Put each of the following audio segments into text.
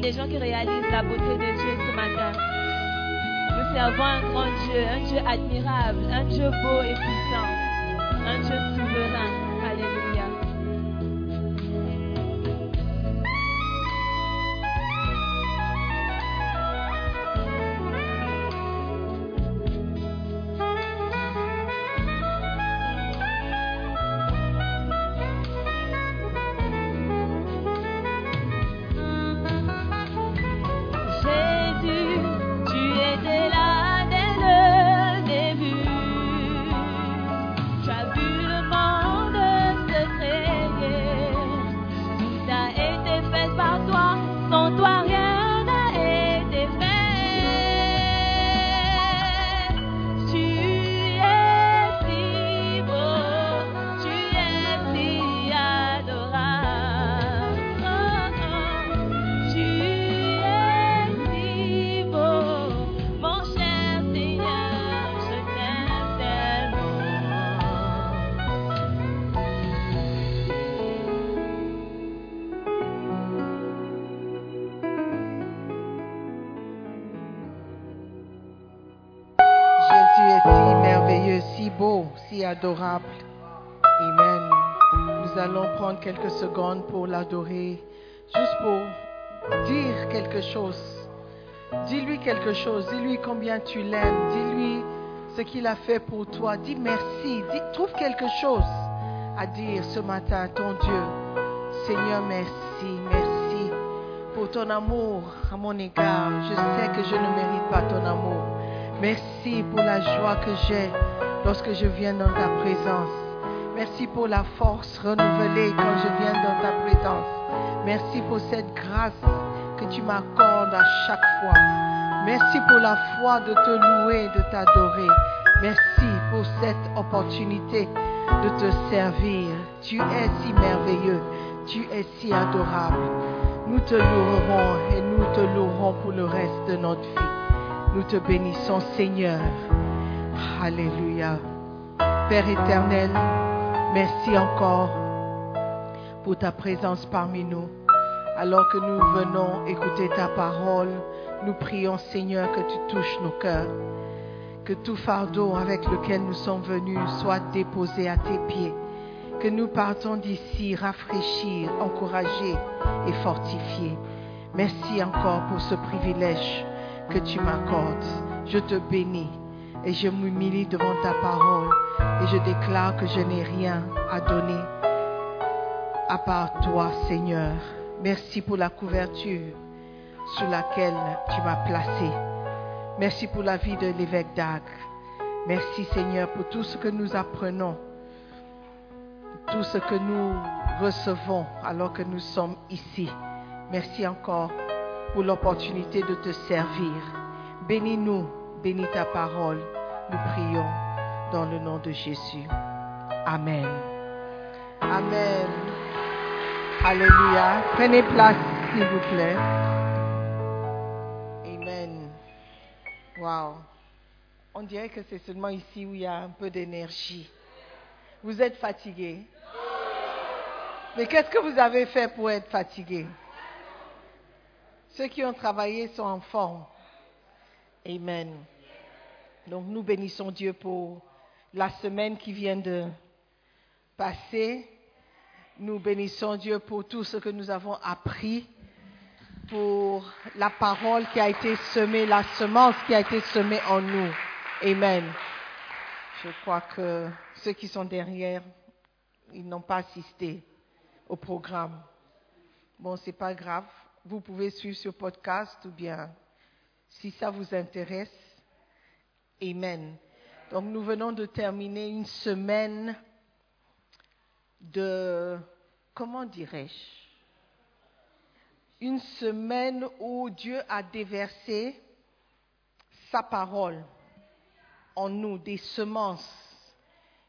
Des gens qui réalisent la beauté de Dieu ce matin. Nous servons un grand Dieu, un Dieu admirable, un Dieu beau et puissant, un Dieu souverain. Adorable. Amen. Nous allons prendre quelques secondes pour l'adorer, juste pour dire quelque chose. Dis-lui quelque chose, dis-lui combien tu l'aimes, dis-lui ce qu'il a fait pour toi. Dis merci, dis, trouve quelque chose à dire ce matin à ton Dieu. Seigneur, merci, merci pour ton amour à mon égard. Je sais que je ne mérite pas ton amour. Merci pour la joie que j'ai lorsque je viens dans ta présence. Merci pour la force renouvelée quand je viens dans ta présence. Merci pour cette grâce que tu m'accordes à chaque fois. Merci pour la foi de te louer, de t'adorer. Merci pour cette opportunité de te servir. Tu es si merveilleux. Tu es si adorable. Nous te louerons et nous te louerons pour le reste de notre vie. Nous te bénissons, Seigneur. Alléluia. Père éternel, merci encore pour ta présence parmi nous. Alors que nous venons écouter ta parole, nous prions, Seigneur, que tu touches nos cœurs. Que tout fardeau avec lequel nous sommes venus soit déposé à tes pieds. Que nous partons d'ici rafraîchis, encouragés et fortifiés. Merci encore pour ce privilège que tu m'accordes. Je te bénis et je m'humilie devant ta parole et je déclare que je n'ai rien à donner à part toi, Seigneur. Merci pour la couverture sous laquelle tu m'as placé. Merci pour la vie de l'évêque d'Agre. Merci, Seigneur, pour tout ce que nous apprenons, tout ce que nous recevons alors que nous sommes ici. Merci encore pour l'opportunité de te servir. Bénis-nous, bénis ta parole. Nous prions dans le nom de Jésus. Amen. Amen. Alléluia. Prenez place, s'il vous plaît. Amen. Wow. On dirait que c'est seulement ici où il y a un peu d'énergie. Vous êtes fatigué. Mais qu'est-ce que vous avez fait pour être fatigué? Ceux qui ont travaillé sont en forme. Amen. Donc nous bénissons Dieu pour la semaine qui vient de passer. Nous bénissons Dieu pour tout ce que nous avons appris, pour la parole qui a été semée, la semence qui a été semée en nous. Amen. Je crois que ceux qui sont derrière, ils n'ont pas assisté au programme. Bon, c'est pas grave. Vous pouvez suivre sur podcast ou bien si ça vous intéresse. Amen. Donc nous venons de terminer une semaine de, comment dirais-je, une semaine où Dieu a déversé sa parole en nous, des semences.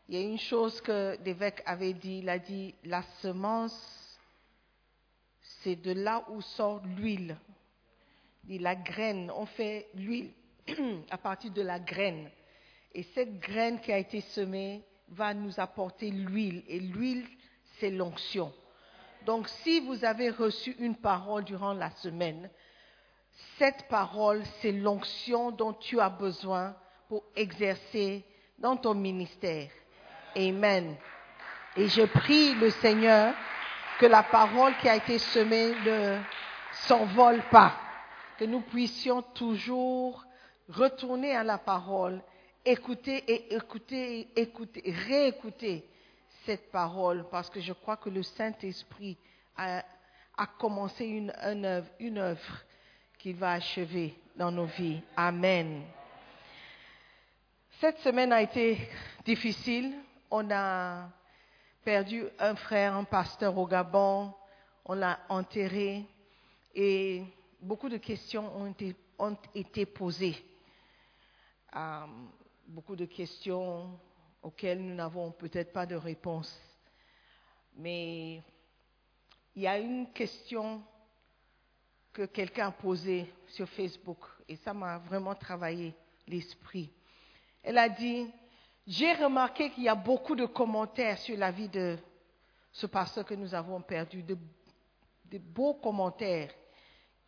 Il y a une chose que l'évêque avait dit, il a dit, la semence, c'est de là où sort l'huile. La graine, on fait l'huile à partir de la graine. Et cette graine qui a été semée va nous apporter l'huile. Et l'huile, c'est l'onction. Donc si vous avez reçu une parole durant la semaine, cette parole, c'est l'onction dont tu as besoin pour exercer dans ton ministère. Amen. Et je prie le Seigneur que la parole qui a été semée ne s'envole pas, que nous puissions toujours retourner à la parole, écouter et écouter écouter, réécouter cette parole, parce que je crois que le Saint-Esprit a, a commencé une, une œuvre, une œuvre qu'il va achever dans nos vies. Amen. Cette semaine a été difficile. On a perdu un frère, un pasteur au Gabon. On l'a enterré et beaucoup de questions ont été, posées. Euh, beaucoup de questions auxquelles nous n'avons peut-être pas de réponse. Mais il y a une question que quelqu'un a posée sur Facebook et ça m'a vraiment travaillé l'esprit. Elle a dit, j'ai remarqué qu'il y a beaucoup de commentaires sur la vie de ce pasteur que nous avons perdu, de beaux commentaires,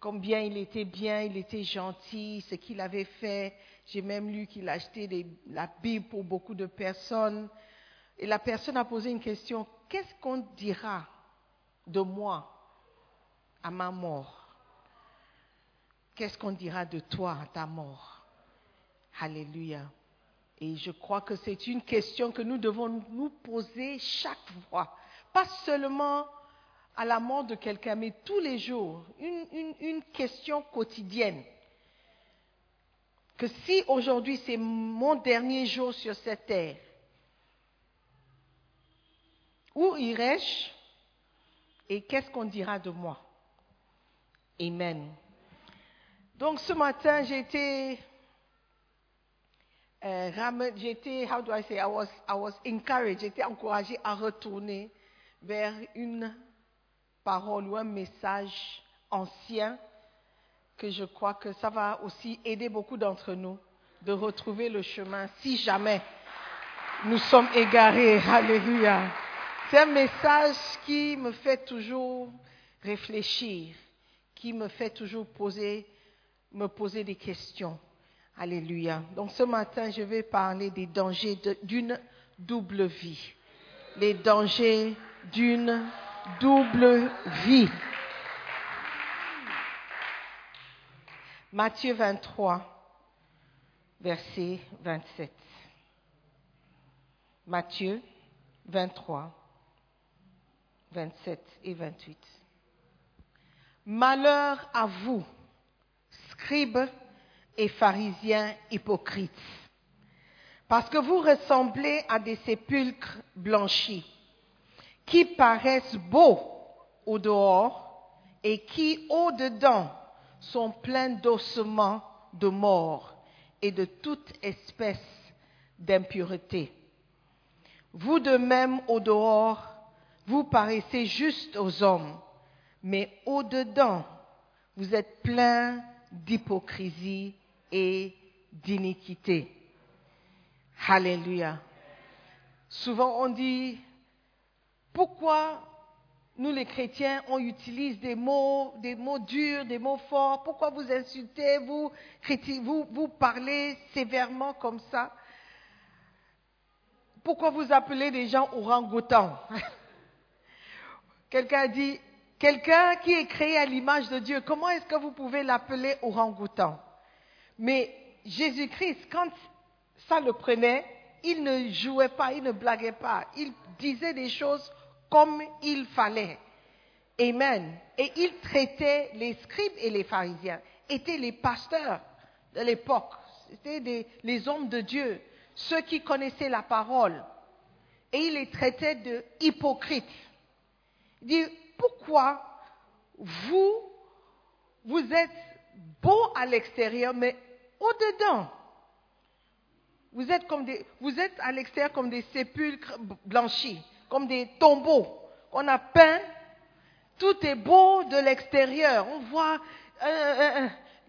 combien il était bien, il était gentil, ce qu'il avait fait. J'ai même lu qu'il a acheté des- la Bible pour beaucoup de personnes. Et la personne a posé une question, qu'est-ce qu'on dira de moi à ma mort? Qu'est-ce qu'on dira de toi à ta mort? Alléluia. Et je crois que c'est une question que nous devons nous poser chaque fois. Pas seulement à la mort de quelqu'un, mais tous les jours. Une, question quotidienne. Que si aujourd'hui c'est mon dernier jour sur cette terre, où irai-je et qu'est-ce qu'on dira de moi? Amen. Donc ce matin, été, euh, été, how do I say, I was, I was encouraged, été encouragée à retourner vers une parole ou un message ancien que je crois que ça va aussi aider beaucoup d'entre nous de retrouver le chemin si jamais nous sommes égarés. Alléluia. C'est un message qui me fait toujours réfléchir, qui me fait toujours poser, me poser des questions. Alléluia. Donc ce matin, je vais parler des dangers d'une double vie. Les dangers d'une double vie. Matthieu 23, verset 27. Matthieu 23, 27 et 28. Malheur à vous, scribes et pharisiens hypocrites, parce que vous ressemblez à des sépulcres blanchis, qui paraissent beaux au dehors et qui au dedans sont pleins d'ossements de mort et de toute espèce d'impureté. Vous de même au dehors, vous paraissez juste aux hommes, mais au dedans, vous êtes pleins d'hypocrisie et d'iniquité. Alléluia. Souvent on dit, pourquoi nous les chrétiens, on utilise des mots, des mots durs, des mots forts? Pourquoi vous insultez, vous, vous, vous parlez sévèrement comme ça? Pourquoi vous appelez des gens orang-outans? Quelqu'un a dit, quelqu'un qui est créé à l'image de Dieu, comment est-ce que vous pouvez l'appeler orang-outan? Mais Jésus-Christ, quand ça le prenait, il ne jouait pas, il ne blaguait pas, il disait des choses comme il fallait. Amen. Et il traitait les scribes et les pharisiens, étaient les pasteurs de l'époque, c'était les hommes de Dieu, ceux qui connaissaient la parole. Et il les traitait de hypocrites. Il dit, pourquoi vous, vous êtes beaux à l'extérieur, mais au-dedans, vous êtes, vous êtes à l'extérieur comme des sépulcres blanchis, comme des tombeaux qu'on a peints. Tout est beau de l'extérieur. On voit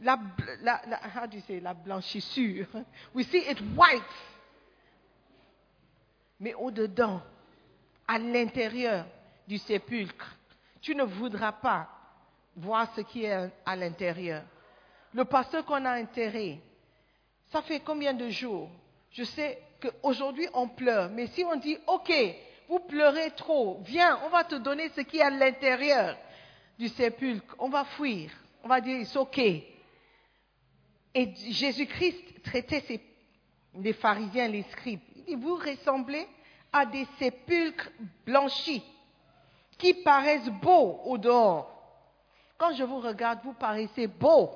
la blanchissure. We see it white. Mais au-dedans, à l'intérieur du sépulcre, tu ne voudras pas voir ce qui est à l'intérieur. le pasteur qu'on a enterré, ça fait combien de jours? Je sais qu'aujourd'hui on pleure, mais si on dit, OK, vous pleurez trop, viens, on va te donner ce qui est à l'intérieur du sépulcre, on va fuir, on va dire, c'est OK. Et Jésus-Christ traitait les pharisiens, les scribes. Il dit, vous ressemblez à des sépulcres blanchis qui paraissent beaux au dehors. Quand je vous regarde, vous paraissez beaux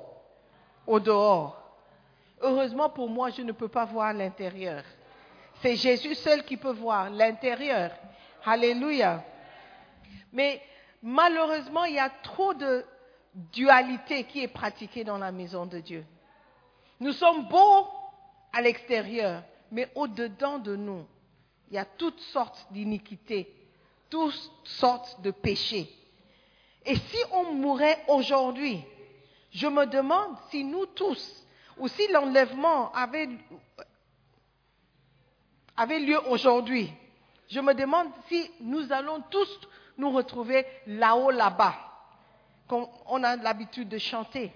au dehors. Heureusement pour moi, je ne peux pas voir l'intérieur. C'est Jésus seul qui peut voir l'intérieur. Alléluia. Mais malheureusement, il y a trop de dualité qui est pratiquée dans la maison de Dieu. Nous sommes beaux à l'extérieur, mais au-dedans de nous, il y a toutes sortes d'iniquités, toutes sortes de péchés. Et si on mourait aujourd'hui, je me demande si nous tous, ou si l'enlèvement avait, avait lieu aujourd'hui, je me demande si nous allons tous nous retrouver là-haut, là-bas, comme on a l'habitude de chanter.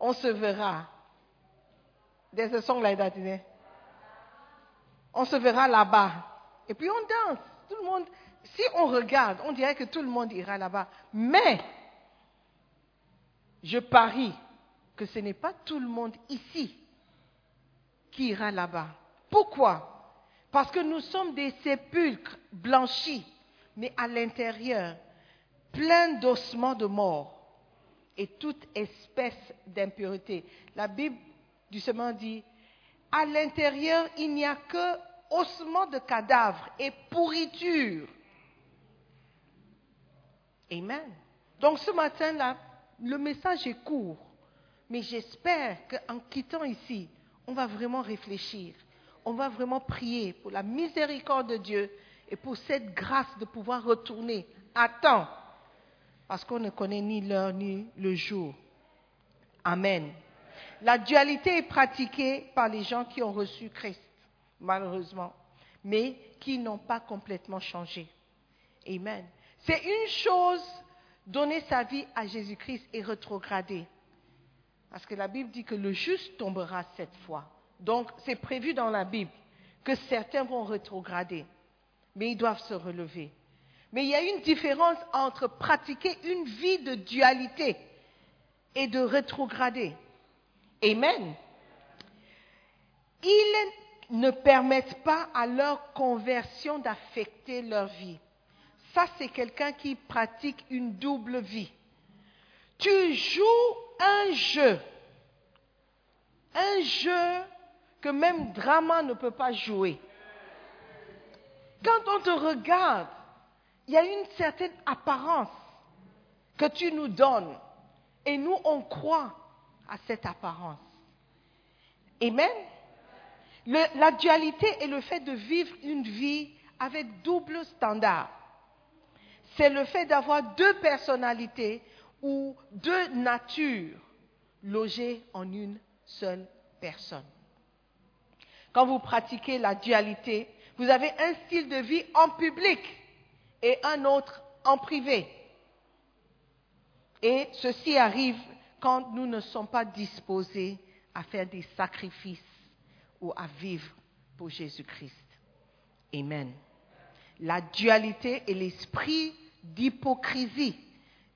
On se verra. There's? On se verra là-bas. Et puis on danse. Tout le monde, si on regarde, on dirait que tout le monde ira là-bas. Mais, je parie que ce n'est pas tout le monde ici qui ira là-bas. Pourquoi? Parce que nous sommes des sépulcres blanchis, mais à l'intérieur, pleins d'ossements de mort et toute espèce d'impureté. La Bible du Sement dit, à l'intérieur, il n'y a que ossements de cadavres et pourriture. Amen. Donc ce matin-là, le message est court, mais j'espère qu'en quittant ici, on va vraiment réfléchir, on va vraiment prier pour la miséricorde de Dieu et pour cette grâce de pouvoir retourner à temps, parce qu'on ne connaît ni l'heure ni le jour. Amen. La dualité est pratiquée par les gens qui ont reçu Christ, malheureusement, mais qui n'ont pas complètement changé. Amen. C'est une chose donner sa vie à Jésus-Christ et rétrograder. Parce que la Bible dit que le juste tombera cette fois. Donc, c'est prévu dans la Bible que certains vont rétrograder, mais ils doivent se relever. Mais il y a une différence entre pratiquer une vie de dualité et de rétrograder. Amen. Ils ne permettent pas à leur conversion d'affecter leur vie. Ça, c'est quelqu'un qui pratique une double vie. Tu joues un jeu. Un jeu que même drama ne peut pas jouer. Quand on te regarde, il y a une certaine apparence que tu nous donnes. Et nous, on croit à cette apparence. Amen. La dualité est le fait de vivre une vie avec double standard. C'est le fait d'avoir deux personnalités ou deux natures logées en une seule personne. Quand vous pratiquez la dualité, vous avez un style de vie en public et un autre en privé. Et ceci arrive quand nous ne sommes pas disposés à faire des sacrifices ou à vivre pour Jésus-Christ. Amen. La dualité est l'esprit d'hypocrisie,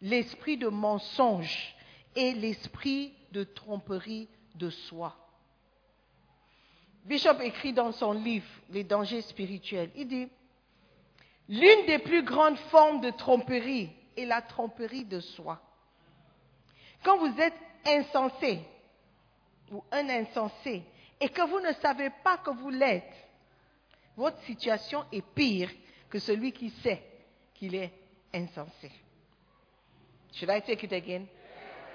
l'esprit de mensonge et l'esprit de tromperie de soi. Bishop écrit dans son livre Les dangers spirituels, il dit, l'une des plus grandes formes de tromperie est la tromperie de soi. Quand vous êtes insensé ou un insensé et que vous ne savez pas que vous l'êtes, votre situation est pire que celui qui sait qu'il est insensé. Should I take it again?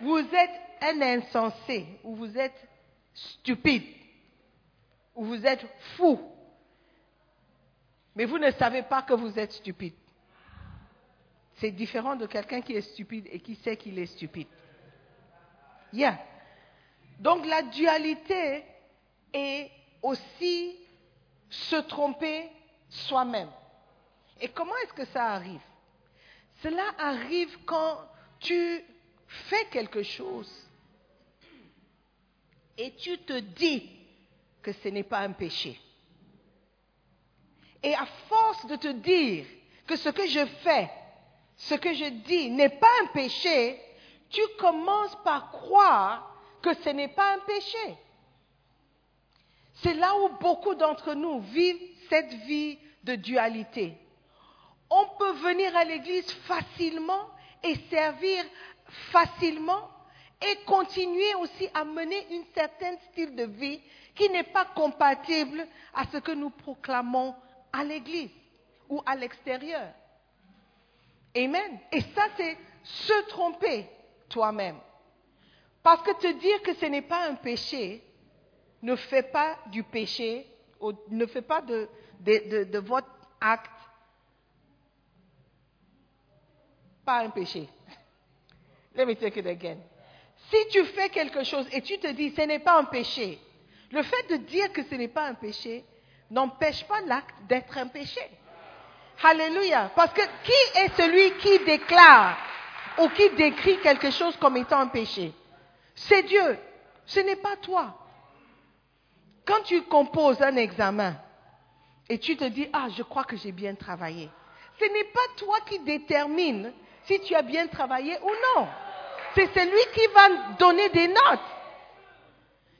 Vous êtes un insensé ou vous êtes stupide ou vous êtes fou, mais vous ne savez pas que vous êtes stupide. C'est différent de quelqu'un qui est stupide et qui sait qu'il est stupide. Yeah. Donc la dualité est aussi se tromper soi-même. Et comment est-ce que ça arrive? Cela arrive quand tu fais quelque chose et tu te dis que ce n'est pas un péché. Et à force de te dire que ce que je fais, ce que je dis n'est pas un péché, tu commences par croire que ce n'est pas un péché. C'est là où beaucoup d'entre nous vivent cette vie de dualité. On peut venir à l'église facilement et servir facilement et continuer aussi à mener un certain style de vie qui n'est pas compatible à ce que nous proclamons à l'église ou à l'extérieur. Amen. Et ça, c'est se tromper toi-même. Parce que te dire que ce n'est pas un péché ne fait pas du péché, ne fait pas de, de votre acte pas un péché. Let me take it again. Si tu fais quelque chose et tu te dis ce n'est pas un péché, le fait de dire que ce n'est pas un péché n'empêche pas l'acte d'être un péché. Alléluia. Parce que qui est celui qui déclare ou qui décrit quelque chose comme étant un péché? C'est Dieu. Ce n'est pas toi. Quand tu composes un examen et tu te dis, ah, je crois que j'ai bien travaillé, ce n'est pas toi qui détermine si tu as bien travaillé ou non. C'est celui qui va donner des notes.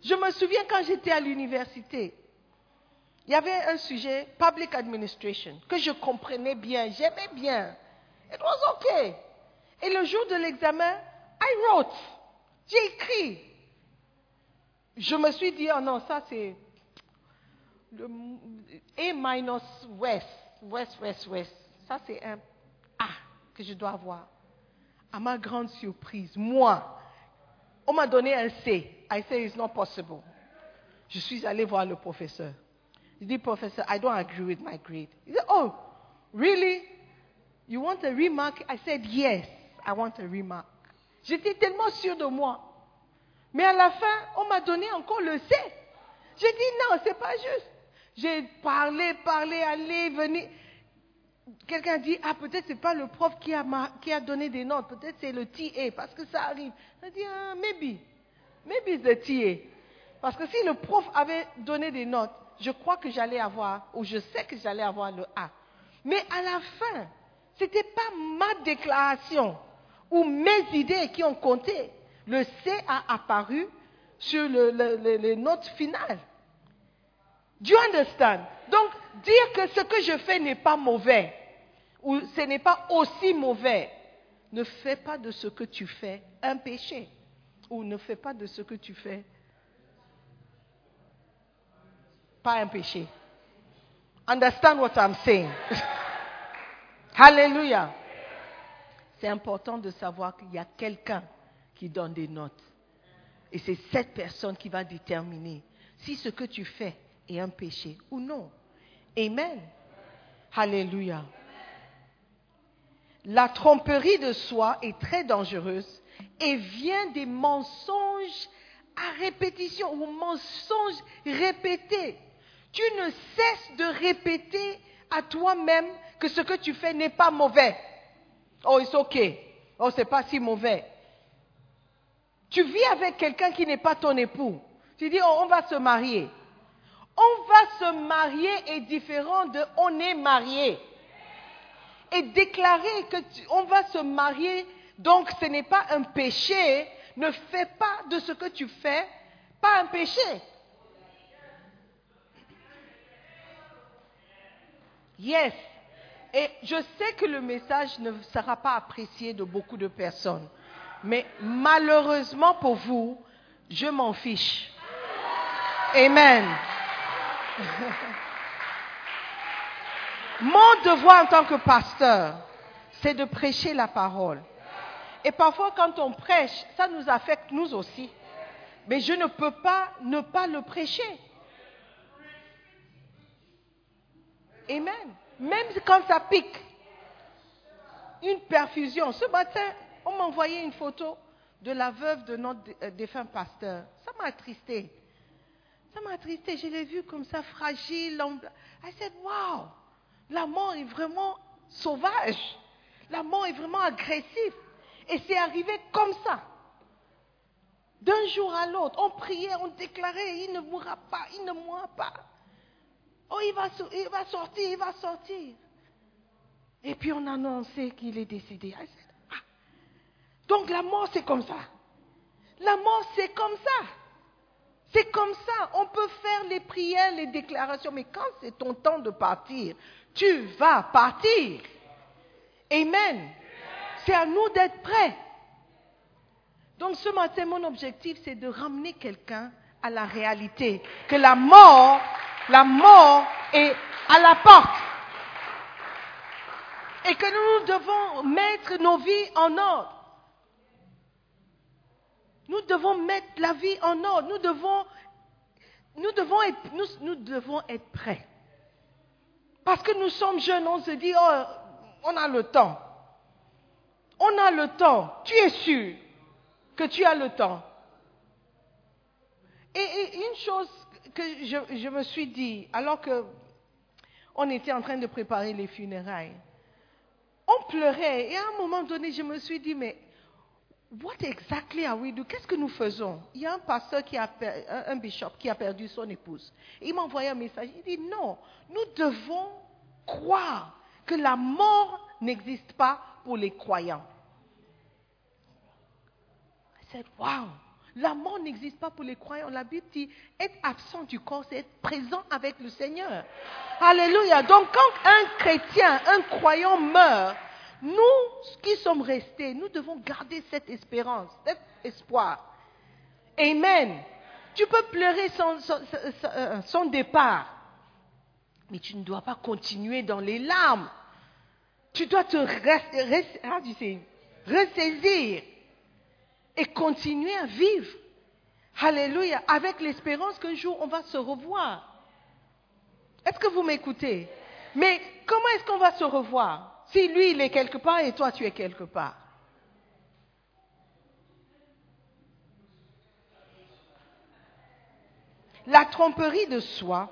Je me souviens quand j'étais à l'université, il y avait un sujet, public administration, que je comprenais bien, j'aimais bien. It was okay. Et le jour de l'examen, I wrote. J'ai écrit. Je me suis dit, oh non, ça c'est A minus West, West, West, West. Ça c'est un A que je dois avoir. À ma grande surprise, moi, on m'a donné un C. I say it's not possible. Je suis allé voir le professeur. Je dis, professeur, I don't agree with my grade. He said, oh, really? You want a remark? I said, yes, I want a remark. J'étais tellement sûre de moi. Mais à la fin, on m'a donné encore le C. J'ai dit, non, c'est pas juste. J'ai parlé, parlé, allé, venir. Quelqu'un dit, ah, peut-être c'est pas le prof qui a, mar- qui a donné des notes, peut-être c'est le TA, parce que ça arrive. J'ai dit, ah, maybe. Maybe it's the. Parce que si le prof avait donné des notes, je crois que j'allais avoir, ou je sais que j'allais avoir le A. Mais à la fin, ce n'était pas ma déclaration ou mes idées qui ont compté. Le C a apparu sur le, le- le- les notes finales. Do you understand? Donc, dire que ce que je fais n'est pas mauvais, ou ce n'est pas aussi mauvais, ne fait pas de ce que tu fais un péché, ou ne fait pas de ce que tu fais pas un péché. Understand what I'm saying? Hallelujah. C'est important de savoir qu'il y a quelqu'un qui donne des notes. Et c'est cette personne qui va déterminer si ce que tu fais est un péché ou non. Amen. Alléluia. La tromperie de soi est très dangereuse et vient des mensonges à répétition ou mensonges répétés. Tu ne cesses de répéter à toi-même que ce que tu fais n'est pas mauvais. Oh, it's okay. Oh, c'est pas si mauvais. Tu vis avec quelqu'un qui n'est pas ton époux. Tu dis, oh, on va se marier. On va se marier est différent de on est marié. Et déclarer que tu- on va se marier, donc ce n'est pas un péché, ne fais pas de ce que tu fais pas un péché. Yes. Et je sais que le message ne sera pas apprécié de beaucoup de personnes. Mais malheureusement pour vous, je m'en fiche. Amen. Mon devoir en tant que pasteur, c'est de prêcher la parole. Et parfois, quand on prêche, ça nous affecte nous aussi. Mais je ne peux pas ne pas le prêcher. Amen. Même quand ça pique. Une perfusion. Ce matin, on m'a envoyé une photo de la veuve de notre euh, défunt pasteur. Ça m'a attristé. Ça m'a attristé. Je l'ai vue comme ça, fragile. I said, wow, la mort est vraiment sauvage. La mort est vraiment agressive. Et c'est arrivé comme ça. D'un jour à l'autre, on priait, on déclarait, il ne mourra pas, il ne mourra pas. Oh, il va, sortir, il va sortir. Et puis on annonçait qu'il est décédé. Said, ah. Donc la mort, c'est comme ça. La mort, c'est comme ça. C'est comme ça. On peut faire les prières, les déclarations, mais quand c'est ton temps de partir, tu vas partir. Amen. C'est à nous d'être prêts. Donc ce matin, mon objectif, c'est de ramener quelqu'un à la réalité. Que la mort, la mort est à la porte. Et que nous devons mettre nos vies en ordre. Nous devons mettre la vie en ordre. Nous devons, nous devons, être, nous, nous devons être prêts. Parce que nous sommes jeunes, on se dit, oh, on a le temps. On a le temps. Tu es sûr que tu as le temps. Et, une chose que je, je me suis dit, alors que on était en train de préparer les funérailles, on pleurait. Et à un moment donné, je me suis dit, mais what exactly are we doing? Qu'est-ce que nous faisons? Il y a un pasteur qui a un bishop qui a perdu son épouse. Il m'a envoyé un message. Il dit non, nous devons croire que la mort n'existe pas pour les croyants. I said, wow, la mort n'existe pas pour les croyants. La Bible dit, être absent du corps, c'est être présent avec le Seigneur. Alléluia. Donc quand un chrétien, un croyant meurt, nous qui sommes restés, nous devons garder cette espérance, cet espoir. Amen. Tu peux pleurer son, euh, départ, mais tu ne dois pas continuer dans les larmes. Tu dois te say? ressaisir et continuer à vivre. Alléluia. Avec l'espérance qu'un jour on va se revoir. Est-ce que vous m'écoutez? Mais comment est-ce qu'on va se revoir? Si lui il est quelque part et toi tu es quelque part La tromperie de soi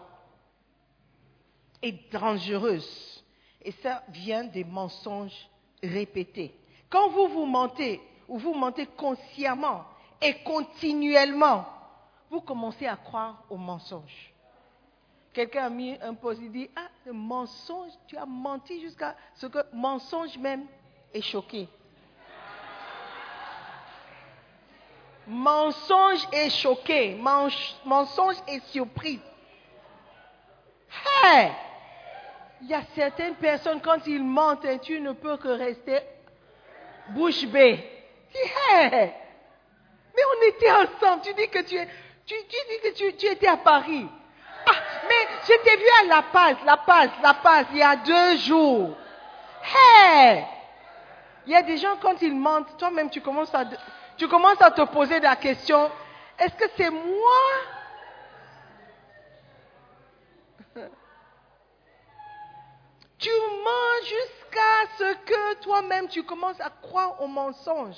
est dangereuse et ça vient des mensonges répétés. Quand vous vous mentez ou vous mentez consciemment et continuellement, vous commencez à croire aux mensonges. Quelqu'un a mis un post, il dit, ah, le mensonge, tu as menti jusqu'à ce que mensonge même est choqué. Mensonge est choqué, Mens- mensonge est surpris. Hey! Il y a certaines personnes, quand ils mentent, tu ne peux que rester bouche bée. Hey! Mais on était ensemble. Tu dis que tu, es, tu dis que tu, tu étais à Paris. Mais je t'ai vu à La Paz, La Paz, La Paz, il y a deux jours. Hey! Il y a des gens, quand ils mentent, toi-même, tu commences à, tu commences à te poser la question, est-ce que c'est moi? Tu mens jusqu'à ce que toi-même, tu commences à croire au mensonge.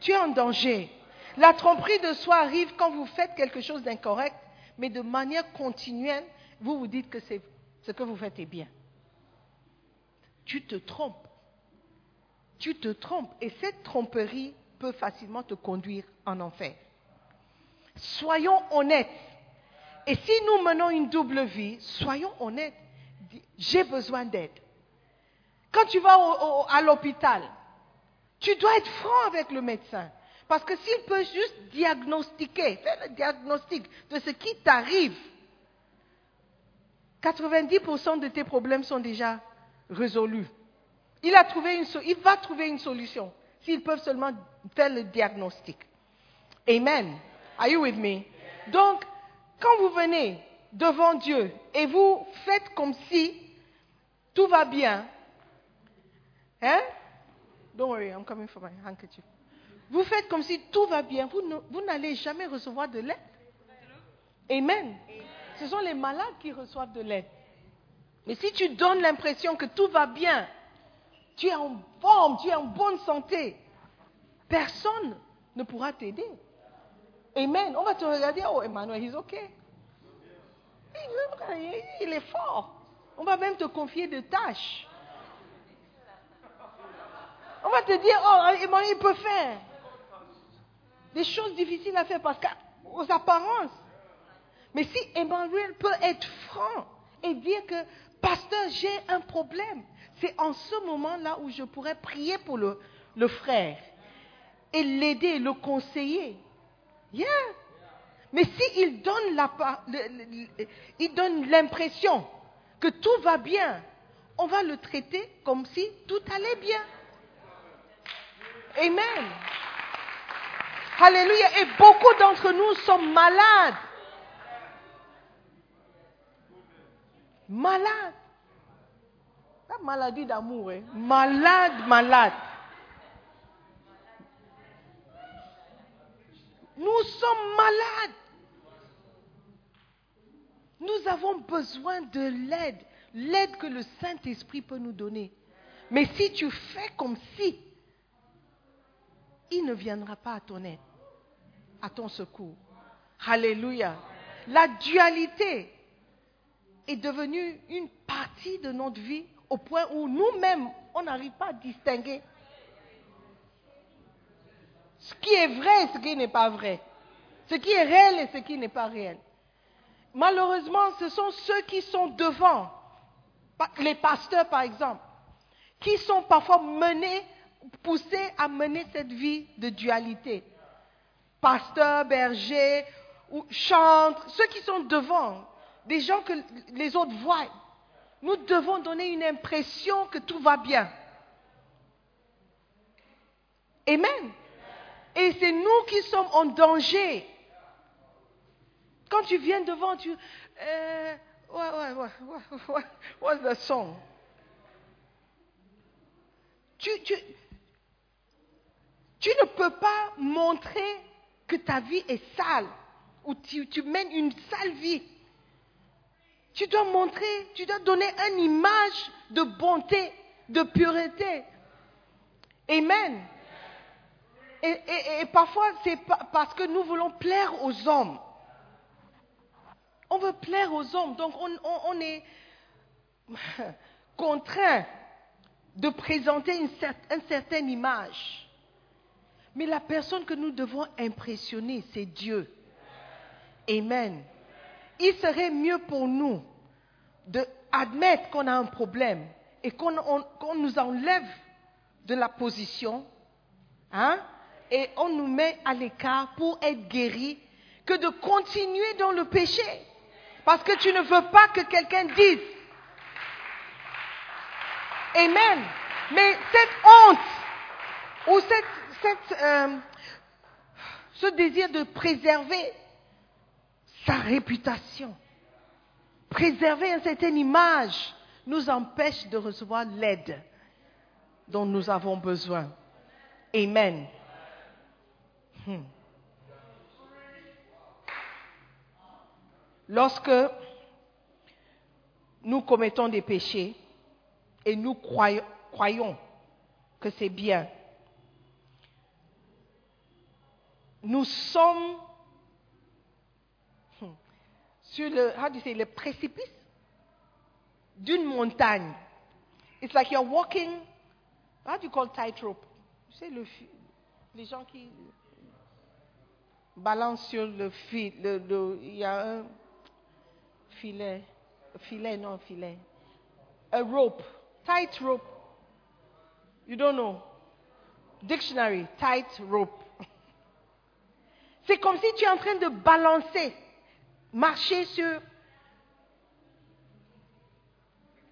Tu es en danger. La tromperie de soi arrive quand vous faites quelque chose d'incorrect, mais de manière continuelle, vous vous dites que c'est- ce que vous faites est bien. Tu te trompes. Tu te trompes. Et cette tromperie peut facilement te conduire en enfer. Soyons honnêtes. Et si nous menons une double vie, soyons honnêtes. J'ai besoin d'aide. Quand tu vas à l'hôpital, tu dois être franc avec le médecin. Parce que s'il peut juste diagnostiquer, faire le diagnostic de ce qui t'arrive, 90% de tes problèmes sont déjà résolus. Il, a trouvé une il va trouver une solution s'ils peuvent seulement faire le diagnostic. Amen. Are you with me? Donc, quand vous venez devant Dieu et vous faites comme si tout va bien, hein? Don't worry, I'm coming for my handkerchief. Vous faites comme si tout va bien, vous n'allez jamais recevoir de l'aide. Amen. Ce sont les malades qui reçoivent de l'aide. Mais si tu donnes l'impression que tout va bien, tu es en forme, tu es en bonne santé, personne ne pourra t'aider. Amen. On va te regarder, oh Emmanuel, he's okay. Il- Il est fort. On va même te confier des tâches. On va te dire, oh Emmanuel, il peut faire. Des choses difficiles à faire parce qu'aux apparences. Mais si Emmanuel peut être franc et dire que, pasteur, j'ai un problème, c'est en ce moment-là où je pourrais prier pour le, frère et l'aider, le conseiller. Yeah. Mais s'il donne le- il donne l'impression que tout va bien, on va le traiter comme si tout allait bien. Amen. Alléluia. Et beaucoup d'entre nous sont malades. Malades. La maladie d'amour, hein. malade, malade. Nous sommes malades. Nous avons besoin de l'aide, l'aide que le Saint-Esprit peut nous donner. Mais si tu fais comme si, il ne viendra pas à ton aide, à ton secours. Alléluia. La dualité est devenue une partie de notre vie au point où nous-mêmes, on n'arrive pas à distinguer ce qui est vrai et ce qui n'est pas vrai. Ce qui est réel et ce qui n'est pas réel. Malheureusement, ce sont ceux qui sont devant, les pasteurs par exemple, qui sont parfois menés, poussés à mener cette vie de dualité. Pasteurs, bergers, ou chantres, ceux qui sont devant, des gens que les autres voient. Nous devons donner une impression que tout va bien. Amen. Et c'est nous qui sommes en danger. Quand tu viens devant, tu... Euh, ouais, ouais, ouais, ouais, what's the song? Tu, tu ne peux pas montrer que ta vie est sale ou tu, mènes une sale vie. Tu dois montrer, tu dois donner une image de bonté, de pureté. Amen. Et, parfois, c'est pa- parce que nous voulons plaire aux hommes. On veut plaire aux hommes, donc on, est contraint de présenter une certaine image. Mais la personne que nous devons impressionner, c'est Dieu. Amen. Il serait mieux pour nous d'admettre qu'on a un problème et qu'on on- qu'on nous enlève de la position Hein? Et on nous met à l'écart pour être guéris que de continuer dans le péché. Parce que tu ne veux pas que quelqu'un dise. Amen. Mais cette honte ou cette, euh, ce désir de préserver sa réputation, préserver une certaine image, nous empêche de recevoir l'aide dont nous avons besoin. Amen. Hmm. Lorsque nous commettons des péchés et nous croyons que c'est bien, nous sommes hmm, sur le, how do you say, le précipice d'une montagne. It's like you're walking, how do you call tightrope? Tu sais, le, les gens qui balancent sur le fil, le, il y a un filet, filet, non, filet, a rope, tight rope. You don't know. Dictionary, tight rope. C'est comme si tu es en train de balancer, marcher sur,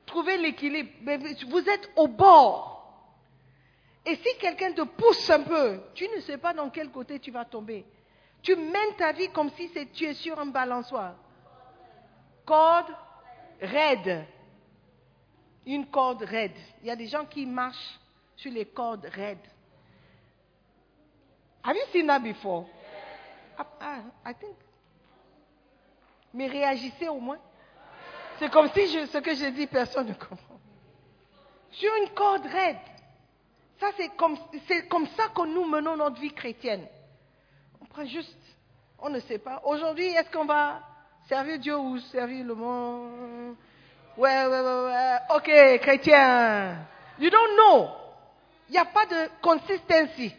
trouver l'équilibre. Vous êtes au bord. Et si quelqu'un te pousse un peu, tu ne sais pas dans quel côté tu vas tomber. Tu mènes ta vie comme si tu es sur un balançoire. Corde raide. Une corde raide. Il y a des gens qui marchent sur les cordes raides. Have you seen that before? Ah, ah, I think. Mais réagissez au moins. C'est comme si ce que je dis, personne ne comprend. Sur une corde raide. Ça, c'est comme, c'est comme ça que nous menons notre vie chrétienne. On prend juste, on ne sait pas. Aujourd'hui, est-ce qu'on va servir Dieu ou servir le monde? Ouais, ouais, ouais, ouais. Ok, chrétien. You don't know. Il n'y a pas de consistency.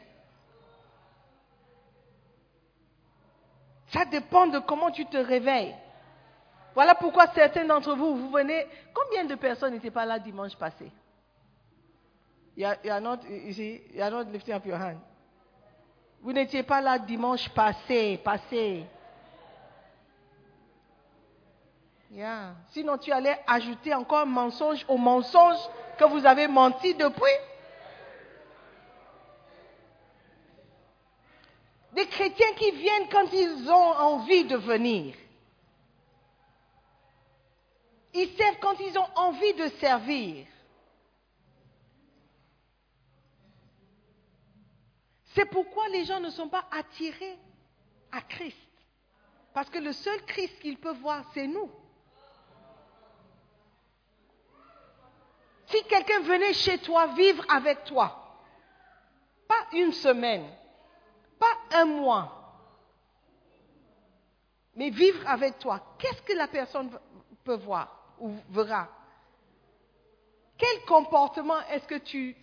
Ça dépend de comment tu te réveilles. Voilà pourquoi certains d'entre vous, vous venez. Combien de personnes n'étaient pas là dimanche passé? You are, not, you see, you are not lifting up your hand. Vous n'étiez pas là dimanche passé, passé. Yeah. Sinon, tu allais ajouter encore mensonge au mensonge que vous avez menti depuis. Des chrétiens qui viennent quand ils ont envie de venir. Ils servent quand ils ont envie de servir. C'est pourquoi les gens ne sont pas attirés à Christ. Parce que le seul Christ qu'ils peuvent voir, c'est nous. Si quelqu'un venait chez toi vivre avec toi, pas une semaine, pas un mois, mais vivre avec toi, qu'est-ce que la personne peut voir ou verra? Quel comportement est-ce que tu,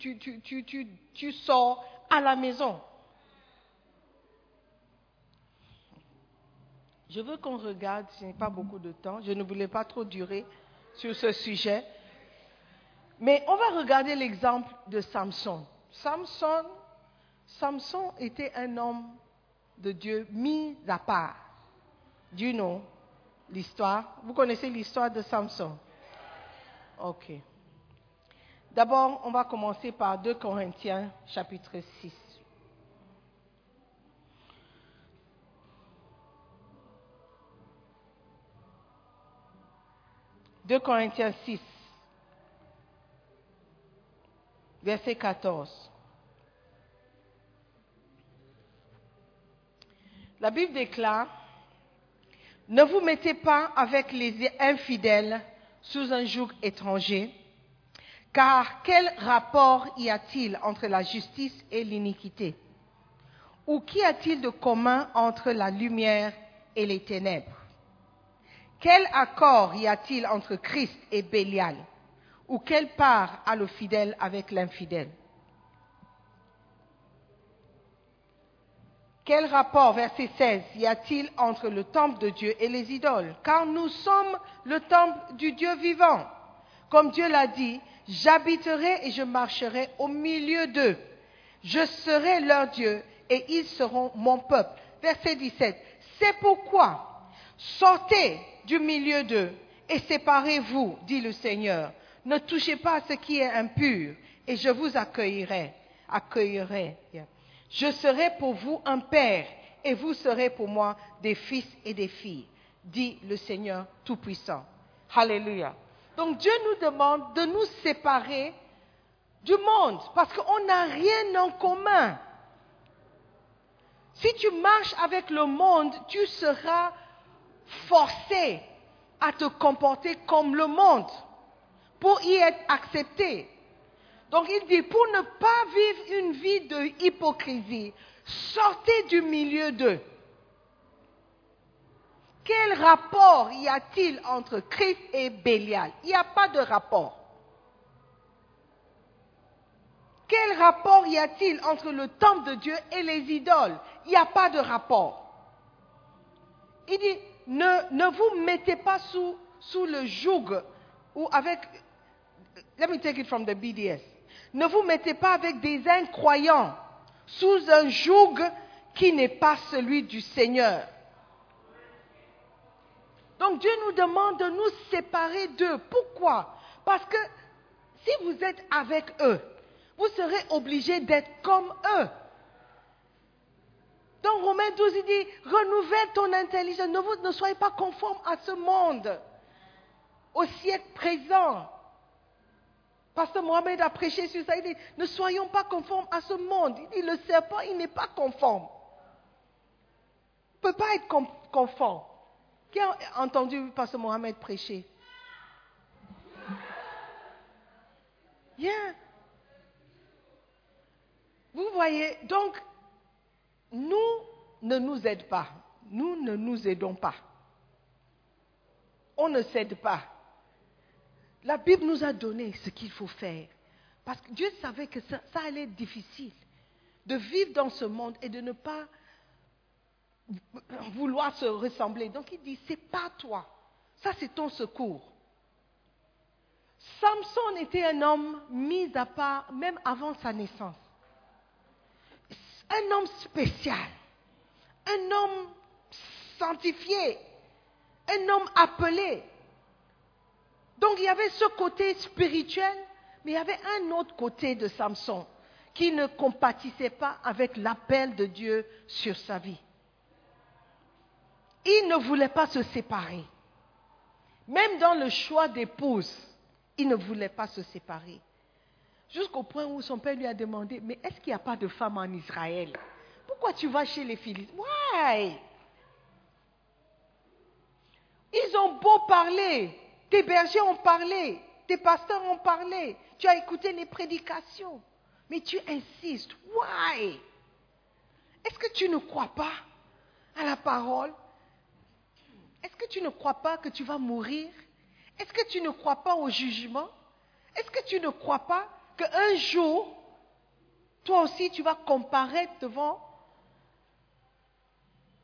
tu, sors à la maison? Je veux qu'on regarde, je n'ai pas beaucoup de temps, je ne voulais pas trop durer sur ce sujet. Mais on va regarder l'exemple de Samson. Samson, Samson était un homme de Dieu mis à part. Du nom, l'histoire? Vous connaissez l'histoire de Samson? Ok. D'abord, on va commencer par 2 Corinthiens chapitre 6. « 2 Corinthiens 6, verset 14. La Bible déclare, ne vous mettez pas avec les infidèles sous un joug étranger, car quel rapport y a-t-il entre la justice et l'iniquité? Ou qu'y a-t-il de commun entre la lumière et les ténèbres? Quel accord y a-t-il entre Christ et Bélial? Ou quelle part a le fidèle avec l'infidèle? Quel rapport, verset 16, y a-t-il entre le temple de Dieu et les idoles? Car nous sommes le temple du Dieu vivant. Comme Dieu l'a dit, j'habiterai et je marcherai au milieu d'eux. Je serai leur Dieu et ils seront mon peuple. Verset 17. C'est pourquoi sortez du milieu d'eux et séparez-vous, dit le Seigneur. Ne touchez pas ce qui est impur et je vous accueillerai. Accueillerai. Je serai pour vous un père et vous serez pour moi des fils et des filles, dit le Seigneur Tout-Puissant. Alléluia. Donc Dieu nous demande de nous séparer du monde parce qu'on n'a rien en commun. Si tu marches avec le monde, tu seras forcé à te comporter comme le monde pour y être accepté. Donc il dit, pour ne pas vivre une vie de hypocrisie, sortez du milieu d'eux. Quel rapport y a-t-il entre Christ et Bélial? Il n'y a pas de rapport. Quel rapport y a-t-il entre le temple de Dieu et les idoles? Il n'y a pas de rapport. Il dit, ne, vous mettez pas sous, sous le joug ou avec... Let me take it from the BDS. Ne vous mettez pas avec des incroyants sous un joug qui n'est pas celui du Seigneur. Donc Dieu nous demande de nous séparer d'eux. Pourquoi? Parce que si vous êtes avec eux, vous serez obligés d'être comme eux. Dans Romains 12, il dit, renouvelle ton intelligence, ne, soyez pas conforme à ce monde, au siècle présent. Pasteur Mohamed a prêché sur ça, il dit, ne soyons pas conformes à ce monde. Il dit, le serpent, il n'est pas conforme. Il ne peut pas être conforme. Qui a entendu Pasteur Mohamed prêcher? Yeah. Vous voyez, donc, nous ne nous aidons pas. Nous ne nous aidons pas. On ne s'aide pas. La Bible nous a donné ce qu'il faut faire. Parce que Dieu savait que ça, allait être difficile de vivre dans ce monde et de ne pas vouloir se ressembler. Donc il dit, c'est pas toi. Ça, c'est ton secours. Samson était un homme mis à part même avant sa naissance. Un homme spécial. Un homme sanctifié. Un homme appelé. Donc il y avait ce côté spirituel, mais il y avait un autre côté de Samson qui ne compatissait pas avec l'appel de Dieu sur sa vie. Il ne voulait pas se séparer. Même dans le choix d'épouse, il ne voulait pas se séparer. Jusqu'au point où son père lui a demandé, mais est-ce qu'il n'y a pas de femme en Israël? Pourquoi tu vas chez les Philistins? Why? Ils ont beau parler, tes bergers ont parlé, tes pasteurs ont parlé, tu as écouté les prédications, mais tu insistes. Why? Est-ce que tu ne crois pas à la parole? Est-ce que tu ne crois pas que tu vas mourir? Est-ce que tu ne crois pas au jugement? Est-ce que tu ne crois pas qu'un jour, toi aussi, tu vas comparaître devant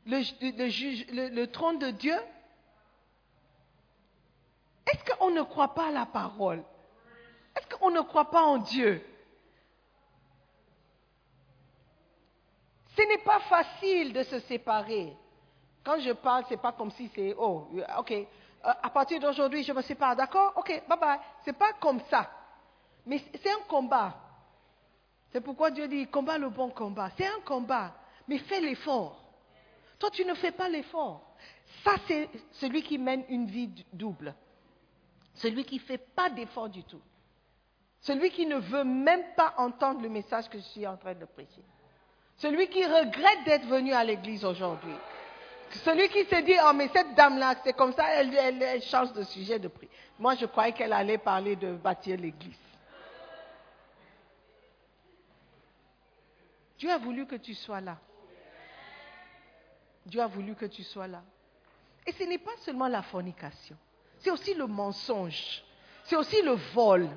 le, trône de Dieu? Est-ce qu'on ne croit pas à la parole? Est-ce qu'on ne croit pas en Dieu? Ce n'est pas facile de se séparer. Quand je parle, ce n'est pas comme si c'est, oh, ok, euh, à partir d'aujourd'hui, je me sépare, d'accord? Ok, bye bye. Ce n'est pas comme ça. Mais c'est un combat. C'est pourquoi Dieu dit, combat le bon combat. C'est un combat, mais fais l'effort. Toi, tu ne fais pas l'effort. Ça, c'est celui qui mène une vie double. Celui qui ne fait pas d'effort du tout. Celui qui ne veut même pas entendre le message que je suis en train de prêcher. Celui qui regrette d'être venu à l'église aujourd'hui. Celui qui se dit, oh mais cette dame-là, c'est comme ça, elle, change de sujet de prix. Moi, je croyais qu'elle allait parler de bâtir l'église. Dieu a voulu que tu sois là. Dieu a voulu que tu sois là. Et ce n'est pas seulement la fornication. C'est aussi le mensonge. C'est aussi le vol.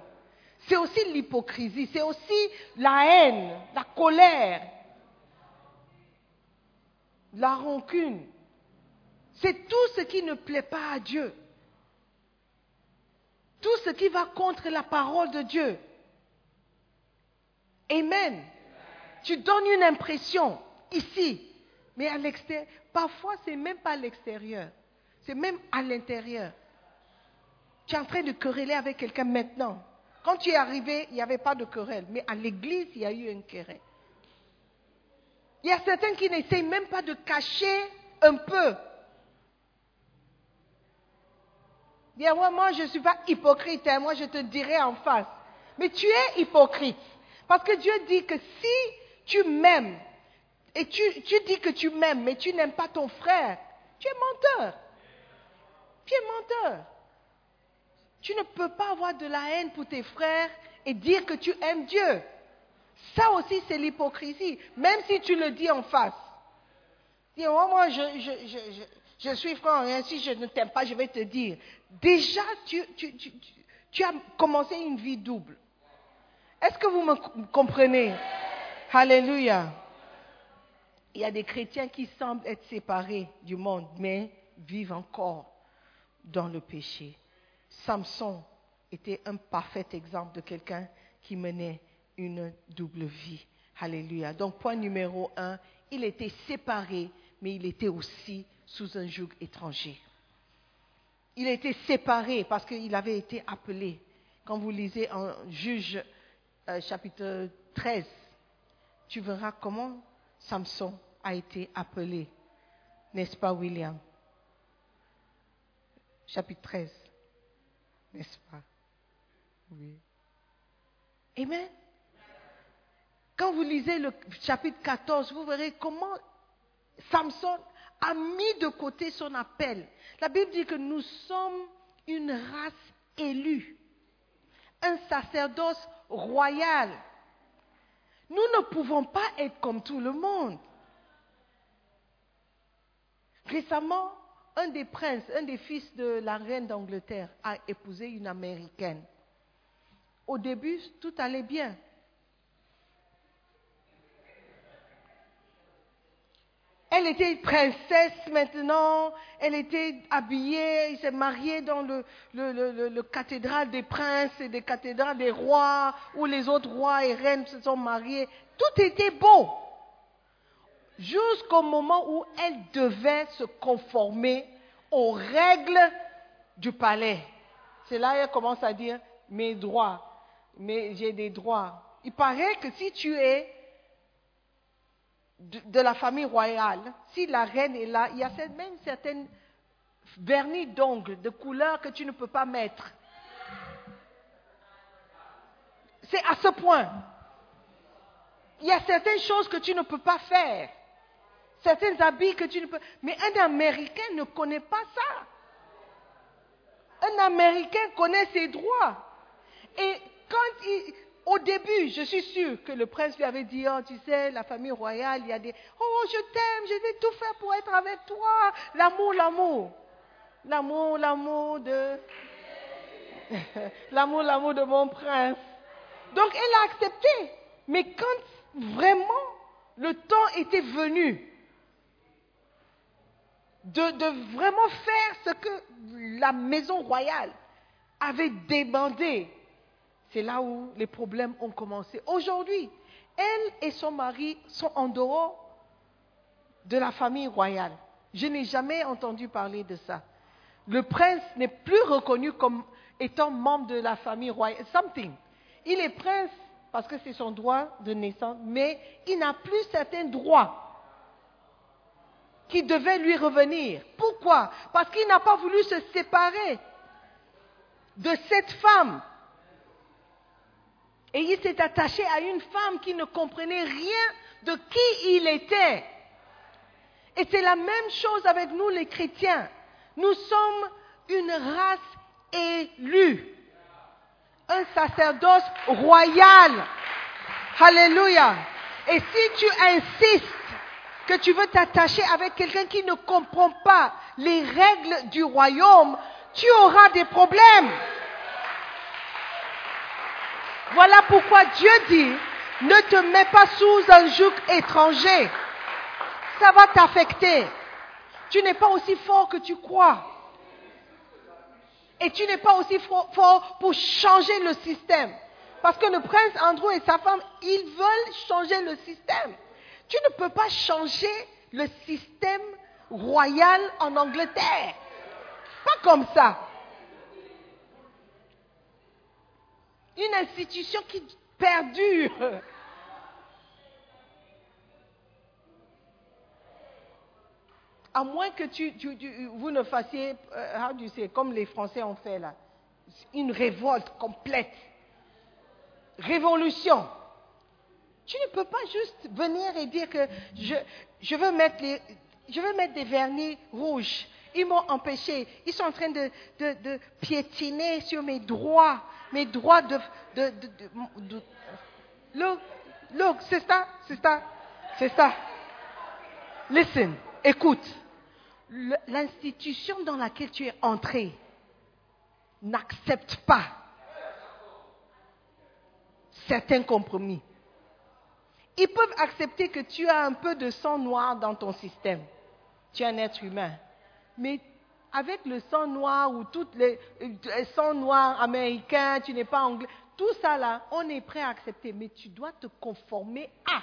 C'est aussi l'hypocrisie. C'est aussi la haine, la colère, la rancune. C'est tout ce qui ne plaît pas à Dieu. Tout ce qui va contre la parole de Dieu. Amen. Tu donnes une impression ici, mais à l'extérieur. Parfois, c'est même pas à l'extérieur. C'est même à l'intérieur. Tu es en train de quereller avec quelqu'un maintenant. Quand tu es arrivé, il n'y avait pas de querelle. Mais à l'église, il y a eu une querelle. Il y a certains qui n'essayent même pas de cacher un peu. Bien, moi, moi je ne suis pas hypocrite. Hein. Moi, je te dirai en face. Mais tu es hypocrite. Parce que Dieu dit que si tu m'aimes, et tu, tu dis que tu m'aimes, mais tu n'aimes pas ton frère, tu es menteur. Tu es menteur. Tu ne peux pas avoir de la haine pour tes frères et dire que tu aimes Dieu. Ça aussi, c'est l'hypocrisie, même si tu le dis en face. Dis, oh, moi, je, suis frère, et si je ne t'aime pas, je vais te dire. Déjà, tu, tu as commencé une vie double. Est-ce que vous me comprenez? Alléluia. Il y a des chrétiens qui semblent être séparés du monde, mais vivent encore dans le péché. Samson était un parfait exemple de quelqu'un qui menait une double vie. Alléluia. Donc, point numéro un, il était séparé, mais il était aussi sous un joug étranger. Il était séparé parce qu'il avait été appelé. Quand vous lisez en Juge euh, chapitre 13, tu verras comment Samson a été appelé. N'est-ce pas, William? Chapitre 13 n'est-ce pas? Oui. Amen. Quand vous lisez le chapitre 14, vous verrez comment Samson a mis de côté son appel. La Bible dit que nous sommes une race élue, un sacerdoce royal. Nous ne pouvons pas être comme tout le monde. Récemment, un des princes, un des fils de la reine d'Angleterre a épousé une américaine. Au début, tout allait bien. Elle était princesse maintenant, elle était habillée, il s'est marié dans le, le, le, le- le cathédrale des princes et des cathédrales des rois, où les autres rois et reines se sont mariés. Tout était beau. Jusqu'au moment où elle devait se conformer aux règles du palais. C'est là qu'elle commence à dire mes droits, mais j'ai des droits. Il paraît que si tu es de, la famille royale, si la reine est là, il y a même certaines vernis d'ongles de couleur que tu ne peux pas mettre. C'est à ce point. Il y a certaines choses que tu ne peux pas faire. Certains habits que tu ne peux. Mais un Américain ne connaît pas ça. Un Américain connaît ses droits. Et quand il, au début, je suis sûre que le prince lui avait dit, oh, tu sais, la famille royale, il y a des, oh, je t'aime, je vais tout faire pour être avec toi. L'amour, l'amour. L'amour, l'amour de, l'amour, l'amour de mon prince. Donc elle a accepté. Mais quand vraiment le temps était venu de, vraiment faire ce que la maison royale avait demandé, c'est là où les problèmes ont commencé. Aujourd'hui, elle et son mari sont en dehors de la famille royale. Je n'ai jamais entendu parler de ça. Le prince n'est plus reconnu comme étant membre de la famille royale. Something. Il est prince parce que c'est son droit de naissance, mais il n'a plus certains droits qui devaient lui revenir. Pourquoi? Parce qu'il n'a pas voulu se séparer de cette femme. Et il s'est attaché à une femme qui ne comprenait rien de qui il était. Et c'est la même chose avec nous les chrétiens. Nous sommes une race élue, un sacerdoce royal. Alléluia. Et si tu insistes que tu veux t'attacher avec quelqu'un qui ne comprend pas les règles du royaume, tu auras des problèmes. Voilà pourquoi Dieu dit, ne te mets pas sous un joug étranger. Ça va t'affecter. Tu n'es pas aussi fort que tu crois. Et tu n'es pas aussi fo- fort pour changer le système. Parce que le prince Andrew et sa femme, ils veulent changer le système. Tu ne peux pas changer le système royal en Angleterre. Pas comme ça. Une institution qui perdure. À moins que tu, vous ne fassiez, euh, how you say, comme les Français ont fait là, une révolte complète. Révolution. Tu ne peux pas juste venir et dire que je, veux, mettre des vernis rouges. Ils m'ont empêché. Ils sont en train de, piétiner sur mes droits. Mes droits de... de, look, look, c'est ça, c'est ça, c'est ça. Listen, écoute. L'institution dans laquelle tu es entré n'accepte pas certains compromis. Ils peuvent accepter que tu as un peu de sang noir dans ton système. Tu es un être humain. Mais avec le sang noir ou les le sang noir américain, tu n'es pas anglais, tout ça là, on est prêt à accepter. Mais tu dois te conformer à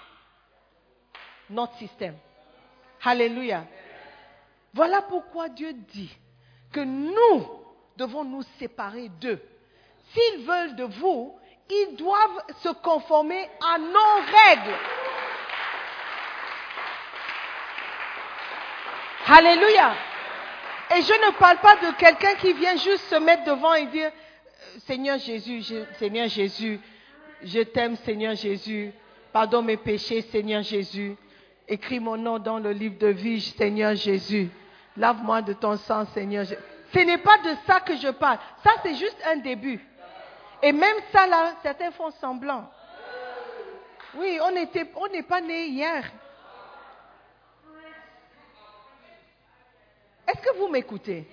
notre système. Alléluia. Voilà pourquoi Dieu dit que nous devons nous séparer d'eux. S'ils veulent de vous, ils doivent se conformer à nos règles. Alléluia. Et je ne parle pas de quelqu'un qui vient juste se mettre devant et dire, euh, Seigneur Jésus, Seigneur Jésus, je t'aime Seigneur Jésus, pardonne mes péchés Seigneur Jésus, écris mon nom dans le livre de vie Seigneur Jésus, lave-moi de ton sang Seigneur Jésus. Ce n'est pas de ça que je parle, ça c'est juste un début. Et même ça là, certains font semblant. Oui, on était- on n'est pas né hier. Est-ce que vous m'écoutez?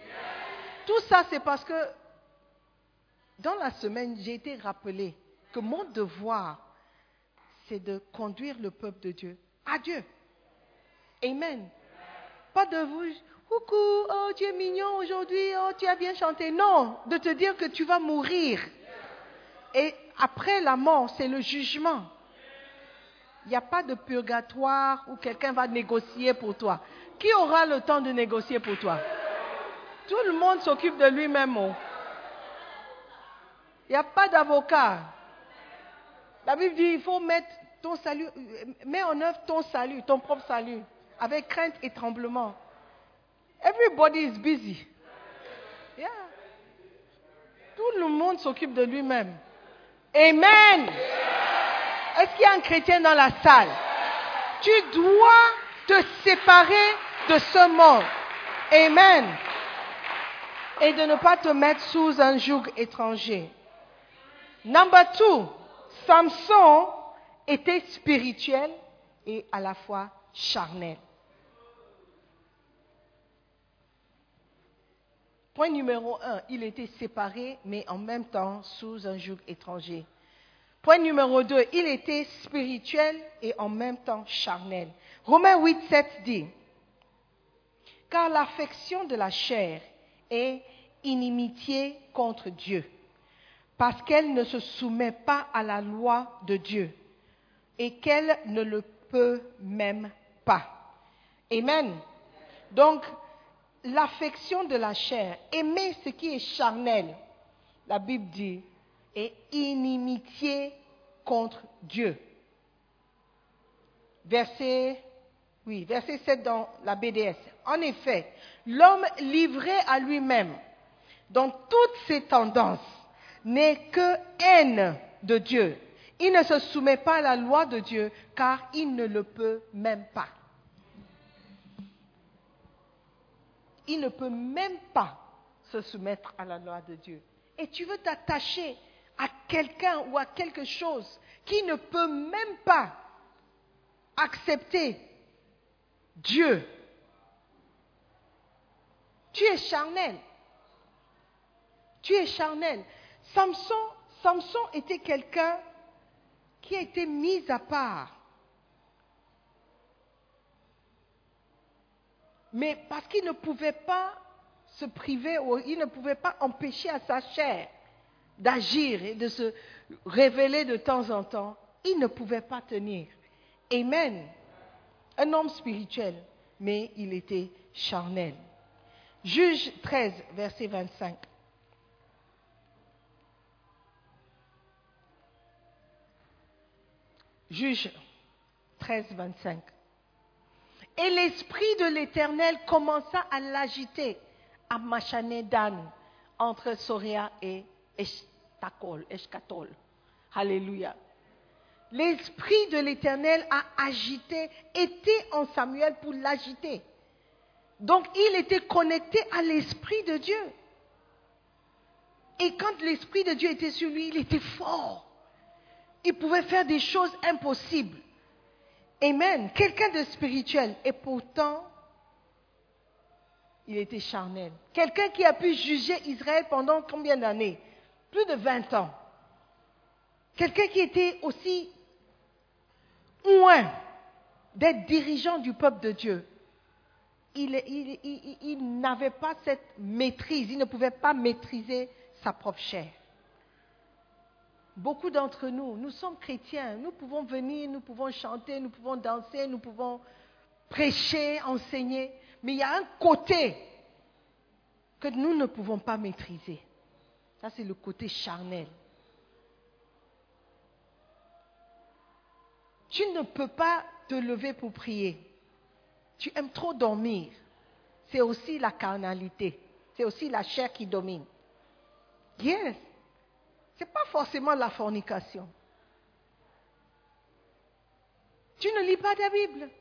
Tout ça, c'est parce que dans la semaine, j'ai été rappelé que mon devoir, c'est de conduire le peuple de Dieu à Dieu. Amen. Pas de vous, coucou, oh tu es mignon aujourd'hui, oh tu as bien chanté. Non, de te dire que tu vas mourir. Et après la mort, c'est le jugement. Il n'y a pas de purgatoire où quelqu'un va négocier pour toi. Qui aura le temps de négocier pour toi? Tout le monde s'occupe de lui-même. oh. Il n'y a pas d'avocat. La Bible dit il faut mettre ton salut, mets en œuvre ton salut, ton propre salut, avec crainte et tremblement. Everybody is busy. Yeah. Tout le monde s'occupe de lui-même. Amen. Est-ce qu'il y a un chrétien dans la salle? Tu dois te séparer de ce monde. Amen. Et de ne pas te mettre sous un joug étranger. Number two, Samson était spirituel et à la fois charnel. Point numéro un, il était séparé, mais en même temps sous un joug étranger. Point numéro deux, il était spirituel et en même temps charnel. Romains 8, 7 dit, car l'affection de la chair est inimitié contre Dieu, parce qu'elle ne se soumet pas à la loi de Dieu et qu'elle ne le peut même pas. Amen. Donc, l'affection de la chair, aimer ce qui est charnel, la Bible dit, est inimitié contre Dieu. Verset, oui, verset 7 dans la BDS. En effet, l'homme livré à lui-même, dans toutes ses tendances, n'est que haine de Dieu. Il ne se soumet pas à la loi de Dieu car il ne le peut même pas. Il ne peut même pas se soumettre à la loi de Dieu. Et tu veux t'attacher à quelqu'un ou à quelque chose qui ne peut même pas accepter Dieu. Tu es charnel. Tu es charnel. Samson, Samson était quelqu'un qui a été mis à part. Mais parce qu'il ne pouvait pas se priver, il ne pouvait pas empêcher à sa chair d'agir et de se révéler de temps en temps, il ne pouvait pas tenir. Amen. Un homme spirituel, mais il était charnel. Juge 13, verset 25. Juge 13, 25. Et l'esprit de l'Éternel commença à l'agiter à Machanédan, entre Soria et Eshtakol. Alléluia. L'esprit de l'Éternel a agité, était en Samuel pour l'agiter. Donc il était connecté à l'esprit de Dieu. Et quand l'esprit de Dieu était sur lui, il était fort. Il pouvait faire des choses impossibles. Amen. Quelqu'un de spirituel. Et pourtant, il était charnel. Quelqu'un qui a pu juger Israël pendant combien d'années? Plus de 20 ans. Quelqu'un qui était aussi loin d'être dirigeant du peuple de Dieu. Il, il- n'avait pas cette maîtrise, il ne pouvait pas maîtriser sa propre chair. Beaucoup d'entre nous, nous sommes chrétiens, nous pouvons venir, nous pouvons chanter, nous pouvons danser, nous pouvons prêcher, enseigner, mais il y a un côté que nous ne pouvons pas maîtriser. Ça, c'est le côté charnel. Tu ne peux pas te lever pour prier. Tu aimes trop dormir. C'est aussi la carnalité. C'est aussi la chair qui domine. Yes. Ce n'est pas forcément la fornication. Tu ne lis pas ta Bible.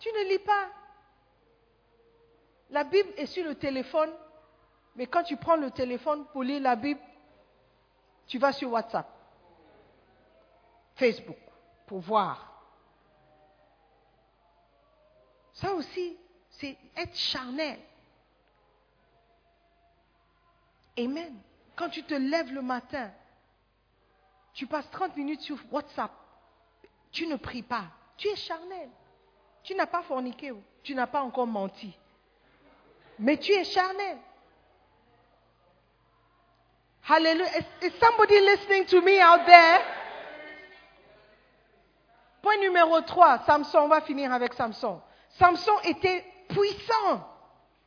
Tu ne lis pas. La Bible est sur le téléphone, mais quand tu prends le téléphone pour lire la Bible, tu vas sur WhatsApp, Facebook, pour voir. Ça aussi, c'est être charnel. Amen. Quand tu te lèves le matin, tu passes 30 minutes sur WhatsApp, tu ne pries pas, tu es charnel. Tu n'as pas forniqué. tu n'as pas encore menti. Mais tu es charnel. Hallelujah. Is, somebody listening to me out there? Point numéro 3, Samson, on va finir avec Samson. Samson était puissant,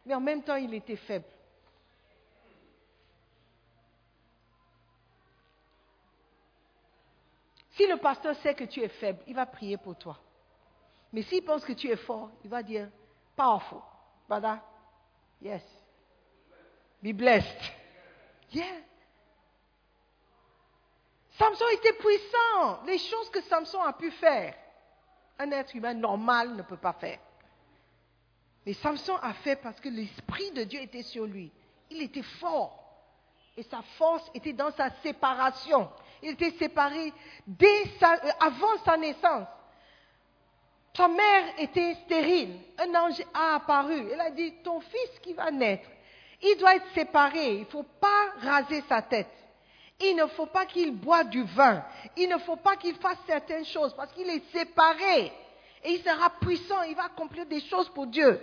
mais en même temps il était faible. Si le pasteur sait que tu es faible, il va prier pour toi. Mais s'il pense que tu es fort, il va dire, powerful. Brother, yes. Be blessed. Yeah. Samson était puissant. Les choses que Samson a pu faire, un être humain normal ne peut pas faire. Mais Samson a fait parce que l'Esprit de Dieu était sur lui. Il était fort. Et sa force était dans sa séparation. Il était séparé dès euh, avant sa naissance. Sa mère était stérile. Un ange a apparu. Elle a dit, ton fils qui va naître, il doit être séparé. Il ne faut pas raser sa tête. Il ne faut pas qu'il boive du vin. Il ne faut pas qu'il fasse certaines choses parce qu'il est séparé. Et il sera puissant. Il va accomplir des choses pour Dieu.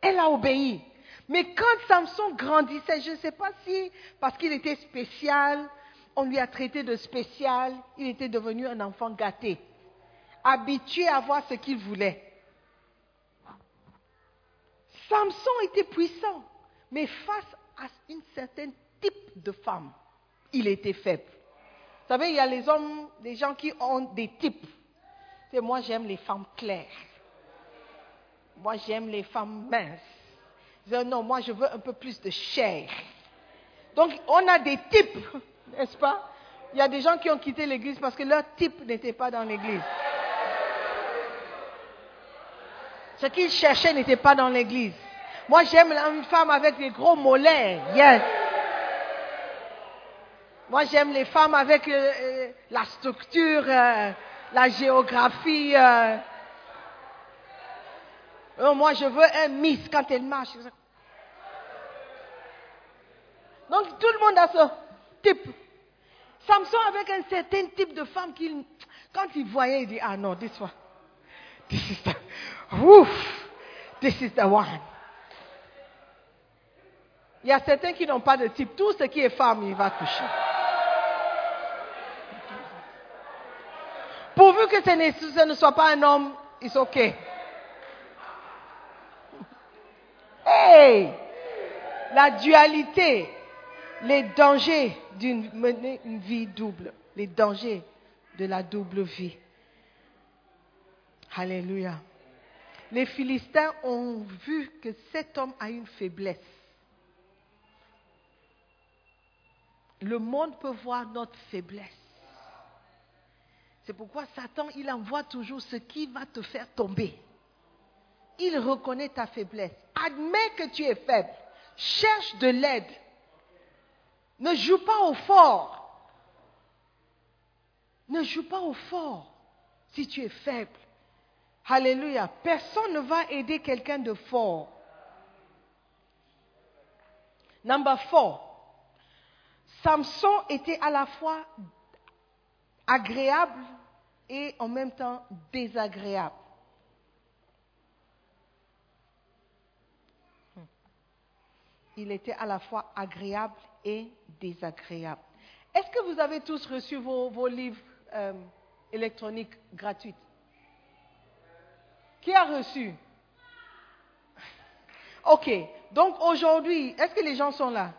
Elle a obéi. Mais quand Samson grandissait, je ne sais pas si parce qu'il était spécial, on lui a traité de spécial, il était devenu un enfant gâté, habitué à voir ce qu'il voulait. Samson était puissant, mais face à un certain type de femme, il était faible. Vous savez, il y a les hommes, des gens qui ont des types. Moi, j'aime les femmes claires. Moi, j'aime les femmes minces. non, moi, je veux un peu plus de chair. Donc, on a des types, n'est-ce pas? Il y a des gens qui ont quitté l'église parce que leur type n'était pas dans l'église. Ce qu'ils cherchaient n'était pas dans l'église. Moi, j'aime une femme avec des gros mollets. Yes. Moi, j'aime les femmes avec euh, euh, la structure, euh, la géographie. Oh, moi, je veux un miss quand elle marche. Donc, tout le monde a ce type. Samson avec un certain type de femme qu'il, quand il voyait, il dit, ah non, this one. This is the, ouf, this is the one. Il y a certains qui n'ont pas de type. Tout ce qui est femme, il va toucher. Pourvu que ce ne, soit pas un homme, it's okay. Hey! La dualité, les dangers d'une une vie double, les dangers de la double vie. Alléluia. Les Philistins ont vu que cet homme a une faiblesse. Le monde peut voir notre faiblesse. C'est pourquoi Satan, il envoie toujours ce qui va te faire tomber. Il reconnaît ta faiblesse. Admets que tu es faible. Cherche de l'aide. Ne joue pas au fort. Ne joue pas au fort si tu es faible. Alléluia. Personne ne va aider quelqu'un de fort. Number four. Samson était à la fois agréable et en même temps désagréable. Il était à la fois agréable et désagréable. Est-ce que vous avez tous reçu vos, livres euh, électroniques gratuits? Qui a reçu? Ok. Donc aujourd'hui, est-ce que les gens sont là?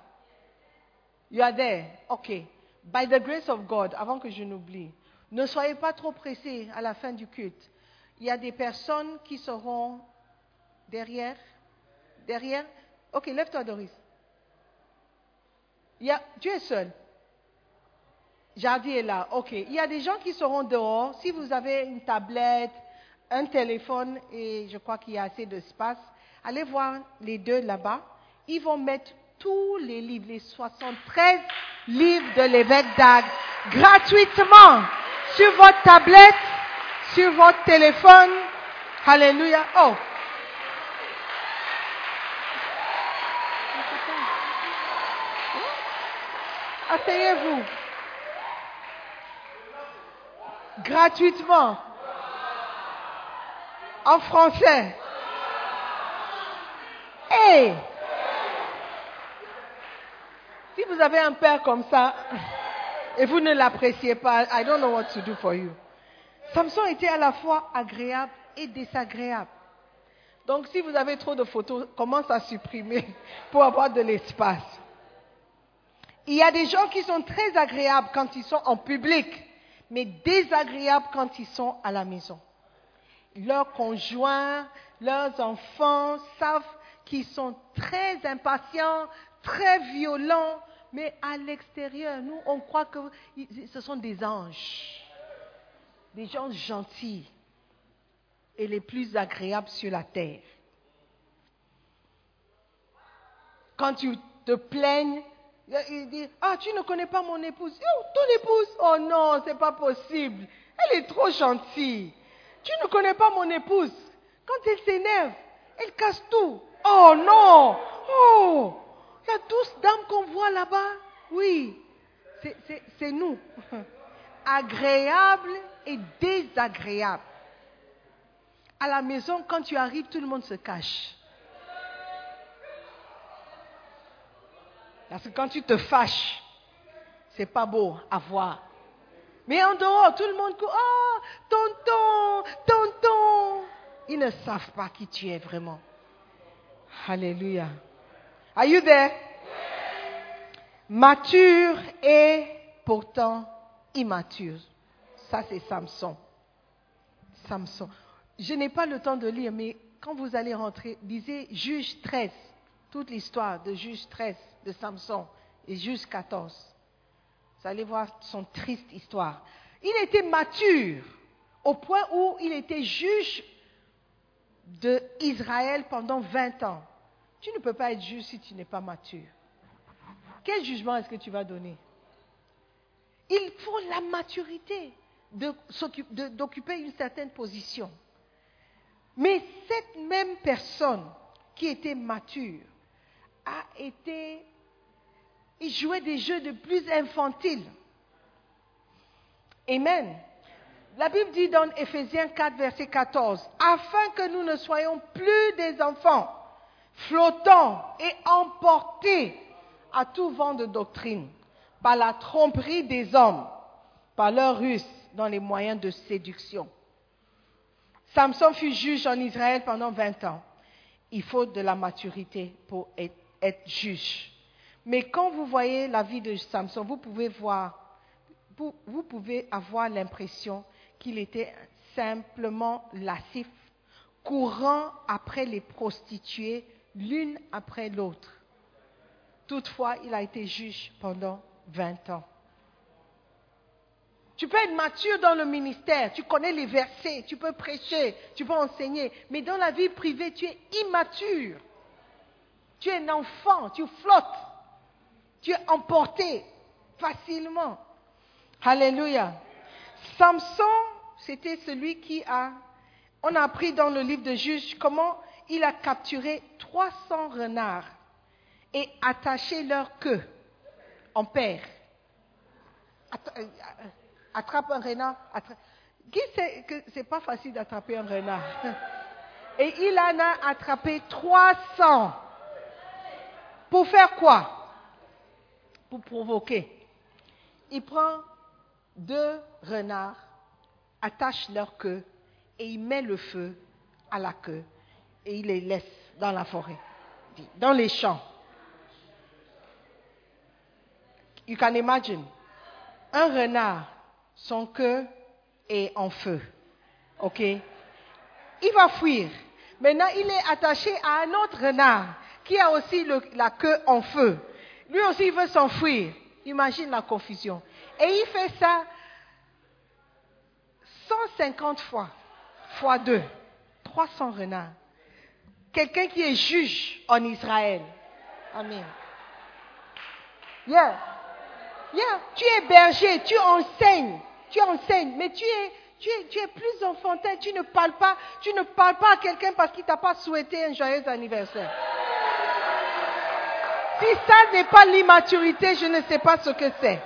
You are there. Ok. By the grace of God, avant que je n'oublie, ne soyez pas trop pressés à la fin du culte. Il y a des personnes qui seront derrière. Derrière? Ok, lève-toi, Doris. Tu es seul. Jardy est là. Ok. Il y a des gens qui seront dehors. Si vous avez une tablette, un téléphone et je crois qu'il y a assez d'espace, allez voir les deux là-bas. Ils vont mettre tous les livres, les 73 livres de l'évêque d'Ag, gratuitement sur votre tablette, sur votre téléphone. Alléluia. Oh. Asseyez-vous. Gratuitement. En français. Oui. Si vous avez un père comme ça et vous ne l'appréciez pas, I don't know what to do for you. Samson était à la fois agréable et désagréable. Donc si vous avez trop de photos, commence à supprimer pour avoir de l'espace. Il y a des gens qui sont très agréables quand ils sont en public, mais désagréables quand ils sont à la maison. Leurs conjoints, leurs enfants savent qu'ils sont très impatients, très violents, mais à l'extérieur, nous, on croit que ce sont des anges, des gens gentils et les plus agréables sur la terre. Quand tu te plaignes, il dit, ah, tu ne connais pas mon épouse. Oh, ton épouse, oh non, c'est pas possible. Elle est trop gentille. Tu ne connais pas mon épouse. Quand elle s'énerve, elle casse tout. Oh non, oh, la douce dame qu'on voit là-bas, oui, c'est nous. Agréable et désagréable. À la maison, quand tu arrives, tout le monde se cache. Parce que quand tu te fâches, c'est pas beau à voir. Mais en dehors, tout le monde court. Oh, tonton, tonton. Ils ne savent pas qui tu es vraiment. Alléluia. Are you there? Mature et pourtant immature. Ça, c'est Samson. Samson. Je n'ai pas le temps de lire, mais quand vous allez rentrer, lisez Juge 13, toute l'histoire de Juge 13 de Samson et Juge 14. Vous allez voir son triste histoire. Il était mature au point où il était juge d'Israël pendant 20 ans. Tu ne peux pas être juge si tu n'es pas mature. Quel jugement est-ce que tu vas donner? Il faut la maturité d'occuper une certaine position. Mais cette même personne qui était mature a été... Il jouait des jeux de plus infantiles. Amen. La Bible dit dans Ephésiens 4, verset 14, afin que nous ne soyons plus des enfants flottants et emportés à tout vent de doctrine par la tromperie des hommes, par leur ruse dans les moyens de séduction. Samson fut juge en Israël pendant 20 ans. Il faut de la maturité pour être, juge. Mais quand vous voyez la vie de Samson, vous pouvez voir, vous pouvez avoir l'impression qu'il était simplement lascif, courant après les prostituées l'une après l'autre. Toutefois, il a été juge pendant 20 ans. Tu peux être mature dans le ministère, tu connais les versets, tu peux prêcher, tu peux enseigner, mais dans la vie privée, tu es immature. Tu es un enfant, tu flottes, tu es emporté facilement. Alléluia. Samson, c'était celui qui a, on a appris dans le livre de Juges comment il a capturé 300 renards et attaché leur queue en paire. Euh, attrape un renard. Qui sait que c'est pas facile d'attraper un renard Et il en a attrapé 300. Pour faire quoi? Pour provoquer. Il prend deux renards, attache leur queue et il met le feu à la queue et il les laisse dans la forêt, dans les champs. You can imagine. Un renard, son queue est en feu. OK? Il va fuir. Maintenant, il est attaché à un autre renard qui a aussi la queue en feu. Lui aussi, il veut s'enfuir. Imagine la confusion. Et il fait ça 150 fois, fois deux, 300 renards. Quelqu'un qui est juge en Israël. Amen. Yeah. Yeah. Tu es berger, tu enseignes, tu enseignes, mais tu es, tu es, tu es plus enfantin, tu ne parles pas, tu ne parles pas à quelqu'un parce qu'il t'a pas souhaité un joyeux anniversaire. Si ça n'est pas l'immaturité, je ne sais pas ce que c'est.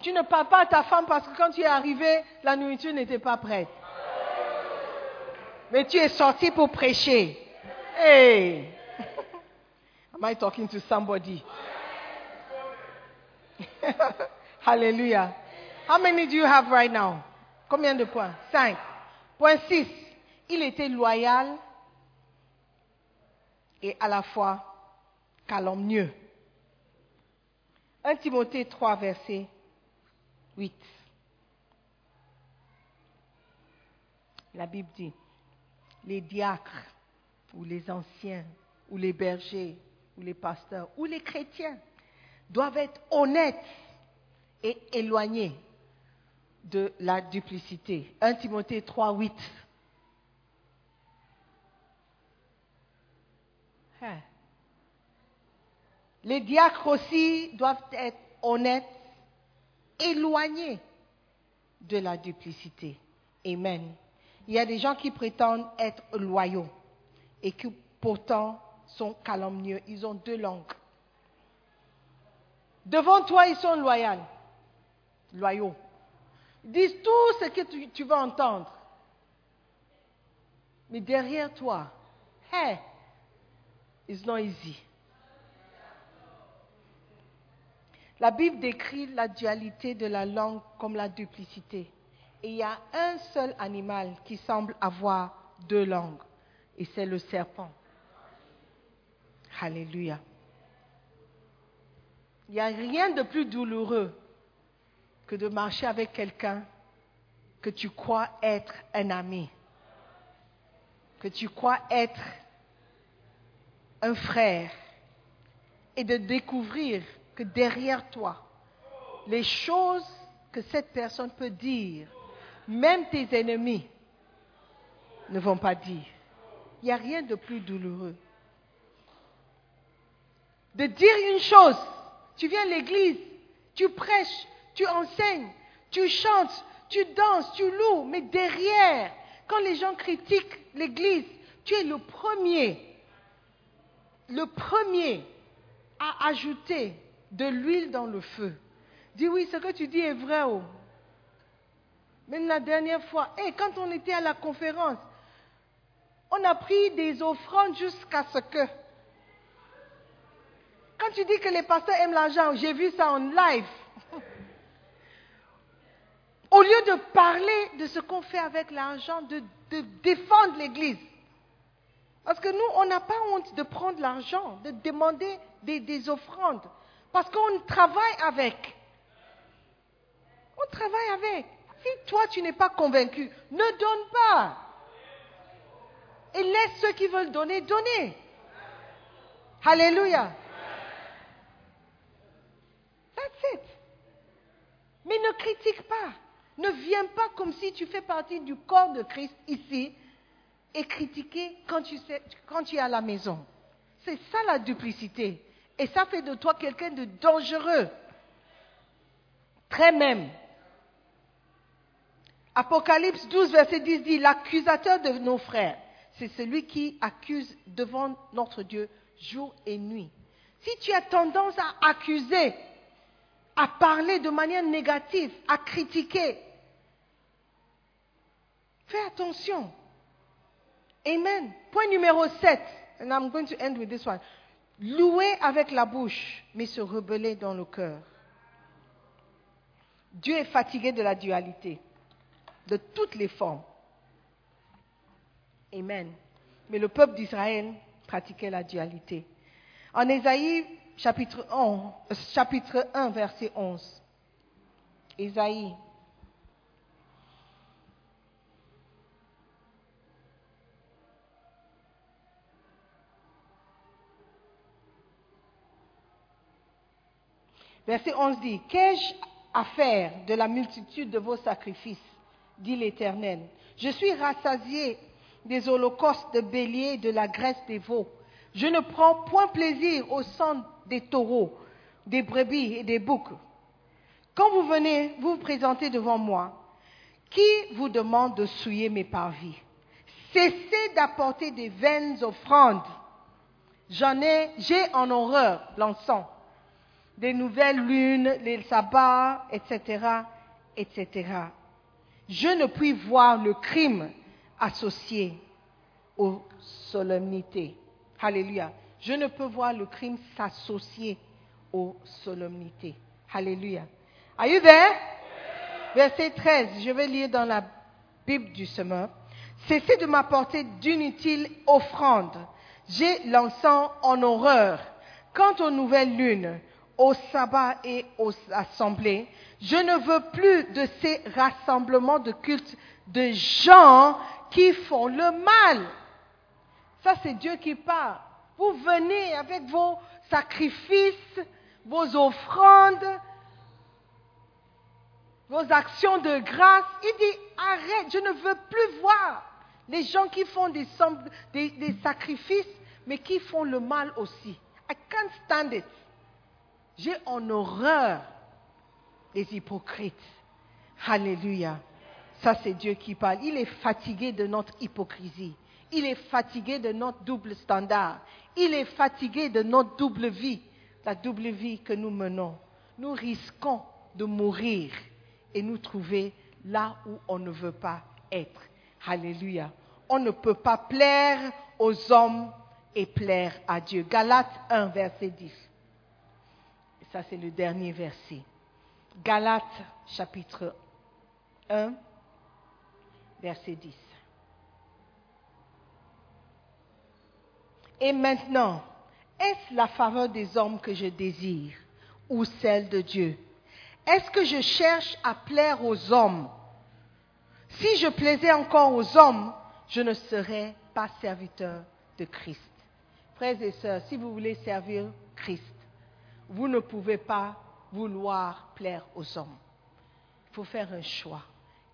Tu ne parles pas à ta femme parce que quand tu es arrivé, la nourriture n'était pas prête. Mais tu es sorti pour prêcher. Hey! Am I talking to somebody? Hallelujah. How many do you have right now? Combien de points? Cinq. Point six. Il était loyal et à la fois calomnieux. 1 Timothée 3, verset 8. La Bible dit, les diacres ou les anciens ou les bergers ou les pasteurs ou les chrétiens doivent être honnêtes et éloignés de la duplicité. 1 Timothée 3, 8. Les diacres aussi doivent être honnêtes, éloignés de la duplicité. Amen. Il y a des gens qui prétendent être loyaux et qui pourtant sont calomnieux. Ils ont deux langues. Devant toi, ils sont loyaux. Loyaux. Ils disent tout ce que tu, tu vas entendre. Mais derrière toi, hey, it's not easy. La Bible décrit la dualité de la langue comme la duplicité. Et il y a un seul animal qui semble avoir deux langues, et c'est le serpent. Alléluia. Il n'y a rien de plus douloureux que de marcher avec quelqu'un que tu crois être un ami, que tu crois être un frère, et de découvrir que derrière toi, les choses que cette personne peut dire, même tes ennemis ne vont pas dire. Il n'y a rien de plus douloureux. De dire une chose, tu viens à l'église, tu prêches, tu enseignes, tu chantes, tu danses, tu loues, mais derrière, quand les gens critiquent l'église, tu es le premier, le premier à ajouter de l'huile dans le feu. Dis oui, ce que tu dis est vrai. Oh. Même la dernière fois, et quand on était à la conférence, on a pris des offrandes jusqu'à ce que. Quand tu dis que les pasteurs aiment l'argent, j'ai vu ça en live. Au lieu de parler de ce qu'on fait avec l'argent, de défendre l'Église. Parce que nous, on n'a pas honte de prendre l'argent, de demander des, des offrandes. Parce qu'on travaille avec. On travaille avec. Si toi, tu n'es pas convaincu, ne donne pas. Et laisse ceux qui veulent donner, donner. Alléluia. That's it. Mais ne critique pas. Ne viens pas comme si tu fais partie du corps de Christ ici et critiquer quand tu, sais, quand tu es à la maison. C'est ça la duplicité. Et ça fait de toi quelqu'un de dangereux. Très même. Apocalypse 12, verset 10 dit, l'accusateur de nos frères, c'est celui qui accuse devant notre Dieu jour et nuit. Si tu as tendance à accuser, à parler de manière négative, à critiquer, fais attention. Amen. Point numéro 7, and I'm going to end with this one. Louer avec la bouche, mais se rebeller dans le cœur. Dieu est fatigué de la dualité, de toutes les formes. Amen. Mais le peuple d'Israël pratiquait la dualité. En Ésaïe chapitre 1, chapitre 1 verset 11. Ésaïe. Verset 11 dit, Qu'ai-je à faire de la multitude de vos sacrifices? dit l'Éternel. Je suis rassasié des holocaustes de béliers de la graisse des veaux. Je ne prends point plaisir au sang des taureaux, des brebis et des boucs. Quand vous venez vous présenter devant moi, qui vous demande de souiller mes parvis? Cessez d'apporter des vaines offrandes. J'ai en horreur l'encens, des nouvelles lunes, les sabbats, etc., etc. Je ne puis voir le crime associé aux solennités. Alléluia. Je ne peux voir le crime s'associer aux solennités. Alléluia. Are you there? Verset 13, je vais lire dans la Bible du semeur. Cessez de m'apporter d'inutiles offrandes. J'ai l'encens en horreur. Quant aux nouvelles lunes, au sabbat et aux assemblées, je ne veux plus de ces rassemblements de culte de gens qui font le mal. Ça, c'est Dieu qui parle. Vous venez avec vos sacrifices, vos offrandes, vos actions de grâce. Il dit, arrête, je ne veux plus voir les gens qui font des, des sacrifices, mais qui font le mal aussi. I can't stand it. J'ai en horreur les hypocrites. Alléluia. Ça, c'est Dieu qui parle. Il est fatigué de notre hypocrisie. Il est fatigué de notre double standard. Il est fatigué de notre double vie, la double vie que nous menons. Nous risquons de mourir et nous trouver là où on ne veut pas être. Alléluia. On ne peut pas plaire aux hommes et plaire à Dieu. Galates 1, verset 10. Ça, c'est le dernier verset. Galates chapitre 1, verset 10. Et maintenant, est-ce la faveur des hommes que je désire ou celle de Dieu? Est-ce que je cherche à plaire aux hommes? Si je plaisais encore aux hommes, je ne serais pas serviteur de Christ. Frères et sœurs, si vous voulez servir Christ, vous ne pouvez pas vouloir plaire aux hommes. Il faut faire un choix.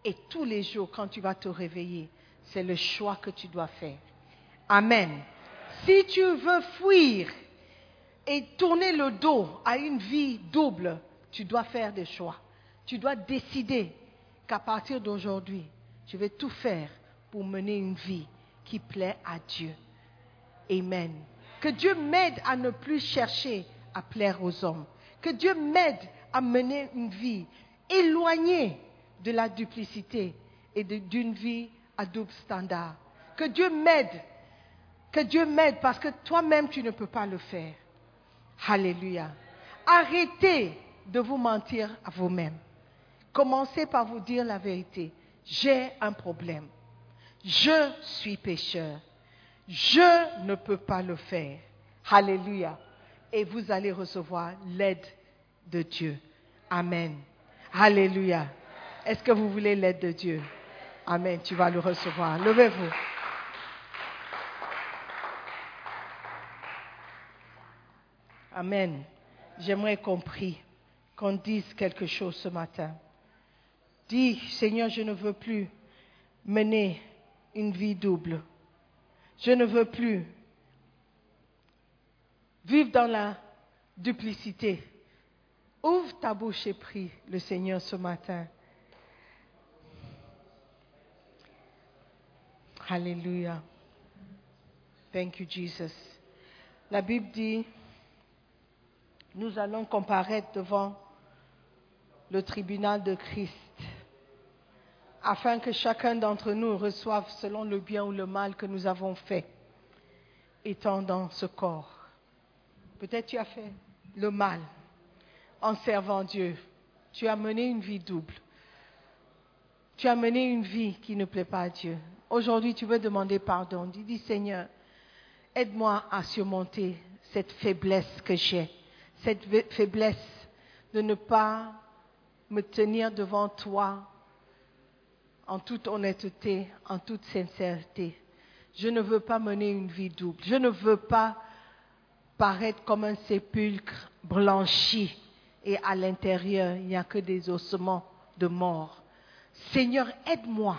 Et tous les jours, quand tu vas te réveiller, c'est le choix que tu dois faire. Amen. Si tu veux fuir et tourner le dos à une vie double, tu dois faire des choix. Tu dois décider qu'à partir d'aujourd'hui, je vais tout faire pour mener une vie qui plaît à Dieu. Amen. Que Dieu m'aide à ne plus chercher à plaire aux hommes. Que Dieu m'aide à mener une vie éloignée de la duplicité et d'une vie à double standard. Que Dieu m'aide. Que Dieu m'aide parce que toi-même tu ne peux pas le faire. Alléluia. Arrêtez de vous mentir à vous-même. Commencez par vous dire la vérité. J'ai un problème. Je suis pécheur. Je ne peux pas le faire. Alléluia. Et vous allez recevoir l'aide de Dieu. Amen. Alléluia. Est-ce que vous voulez l'aide de Dieu? Amen. Tu vas le recevoir. Levez-vous. Amen. J'aimerais qu'on prie, qu'on dise quelque chose ce matin. Dis, Seigneur, je ne veux plus mener une vie double. Je ne veux plus vivre dans la duplicité. Ouvre ta bouche et prie le Seigneur ce matin. Alléluia. Thank you, Jesus. La Bible dit, nous allons comparaître devant le tribunal de Christ, afin que chacun d'entre nous reçoive selon le bien ou le mal que nous avons fait, étant dans ce corps. Peut-être tu as fait le mal en servant Dieu. Tu as mené une vie double. Tu as mené une vie qui ne plaît pas à Dieu. Aujourd'hui, tu veux demander pardon. Dis, dis Seigneur, aide-moi à surmonter cette faiblesse que j'ai, cette faiblesse de ne pas me tenir devant toi en toute honnêteté, en toute sincérité. Je ne veux pas mener une vie double. Je ne veux pas paraître comme un sépulcre blanchi et à l'intérieur, il n'y a que des ossements de mort. Seigneur, aide-moi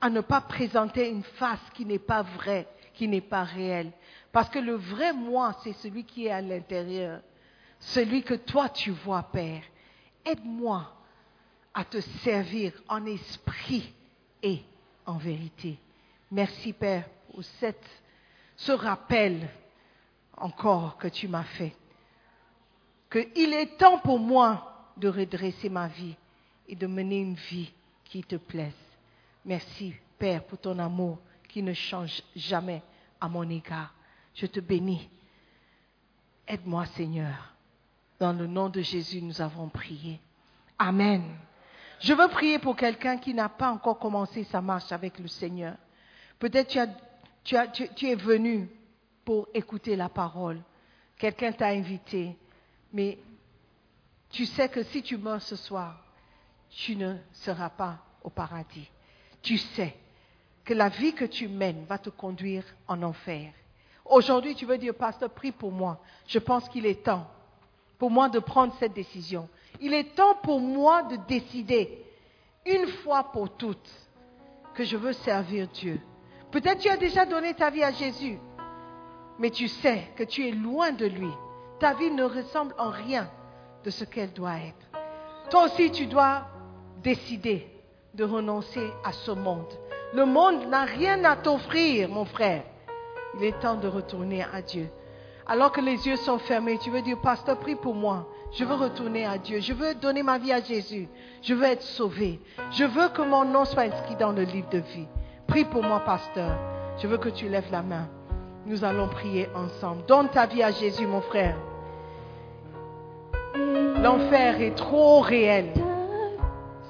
à ne pas présenter une face qui n'est pas vraie, qui n'est pas réelle. Parce que le vrai moi, c'est celui qui est à l'intérieur, celui que toi tu vois, Père. Aide-moi à te servir en esprit et en vérité. Merci, Père, pour ce rappel encore que tu m'as fait. Qu'il est temps pour moi de redresser ma vie et de mener une vie qui te plaise. Merci, Père, pour ton amour qui ne change jamais à mon égard. Je te bénis. Aide-moi, Seigneur. Dans le nom de Jésus, nous avons prié. Amen. Je veux prier pour quelqu'un qui n'a pas encore commencé sa marche avec le Seigneur. Peut-être tu, tu es venu pour écouter la parole. Quelqu'un t'a invité, mais tu sais que si tu meurs ce soir, tu ne seras pas au paradis. Tu sais que la vie que tu mènes va te conduire en enfer. Aujourd'hui, tu veux dire, pasteur, prie pour moi. Je pense qu'il est temps pour moi de prendre cette décision. Il est temps pour moi de décider, une fois pour toutes, que je veux servir Dieu. Peut-être tu as déjà donné ta vie à Jésus, mais tu sais que tu es loin de lui. Ta vie ne ressemble en rien de ce qu'elle doit être. Toi aussi, tu dois décider de renoncer à ce monde. Le monde n'a rien à t'offrir, mon frère. Il est temps de retourner à Dieu. Alors que les yeux sont fermés, tu veux dire, pasteur, prie pour moi. Je veux retourner à Dieu. Je veux donner ma vie à Jésus. Je veux être sauvé. Je veux que mon nom soit inscrit dans le livre de vie. Prie pour moi, pasteur. Je veux que tu lèves la main. Nous allons prier ensemble. Donne ta vie à Jésus, mon frère. L'enfer est trop réel.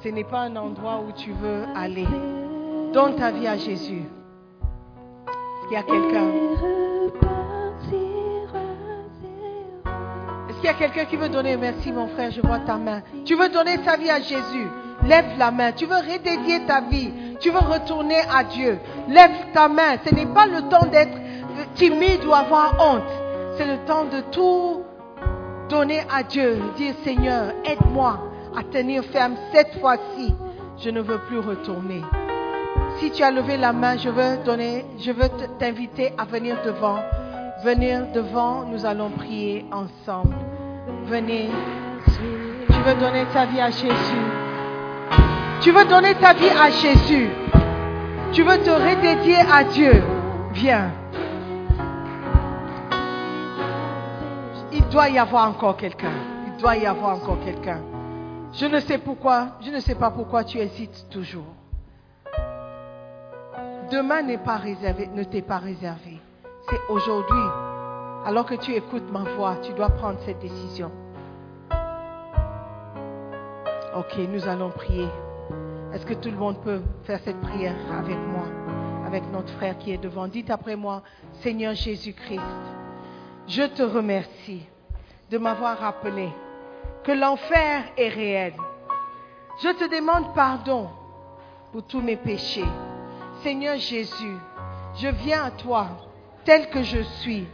Ce n'est pas un endroit où tu veux aller. Donne ta vie à Jésus. Il y a quelqu'un. Est-ce qu'il y a quelqu'un qui veut donner merci, mon frère? Je vois ta main. Tu veux donner ta vie à Jésus? Lève la main. Tu veux redédier ta vie. Tu veux retourner à Dieu. Lève ta main. Ce n'est pas le temps d'être timide ou avoir honte. C'est le temps de tout donner à Dieu. Dire Seigneur, aide-moi à tenir ferme cette fois-ci. Je ne veux plus retourner. Si tu as levé la main, je veux donner, je veux t'inviter à venir devant. Venir devant, nous allons prier ensemble. Venez. Tu veux donner ta vie à Jésus. Tu veux donner ta vie à Jésus. Tu veux te redédier à Dieu. Viens. Doit y avoir encore quelqu'un. Il doit y avoir encore quelqu'un. Je ne sais pourquoi, je ne sais pas pourquoi tu hésites toujours. Demain n'est pas réservé, ne t'est pas réservé. C'est aujourd'hui. Alors que tu écoutes ma voix, tu dois prendre cette décision. Ok, nous allons prier. Est-ce que tout le monde peut faire cette prière avec moi, avec notre frère qui est devant? Dites après moi, Seigneur Jésus-Christ, je te remercie de m'avoir rappelé que l'enfer est réel. Je te demande pardon pour tous mes péchés. Seigneur Jésus, je viens à toi tel que je suis,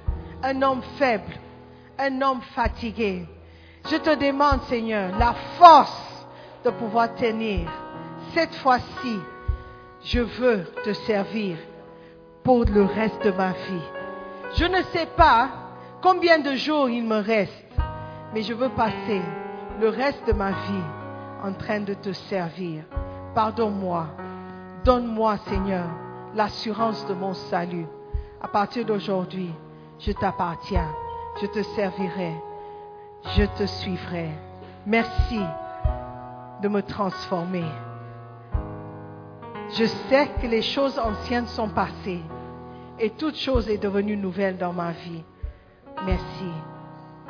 un homme faible, un homme fatigué. Je te demande, Seigneur, la force de pouvoir tenir. Cette fois-ci, je veux te servir pour le reste de ma vie. Je ne sais pas combien de jours il me reste, mais je veux passer le reste de ma vie en train de te servir. Pardonne-moi. Donne-moi, Seigneur, l'assurance de mon salut. À partir d'aujourd'hui, je t'appartiens. Je te servirai. Je te suivrai. Merci de me transformer. Je sais que les choses anciennes sont passées et toute chose est devenue nouvelle dans ma vie. Merci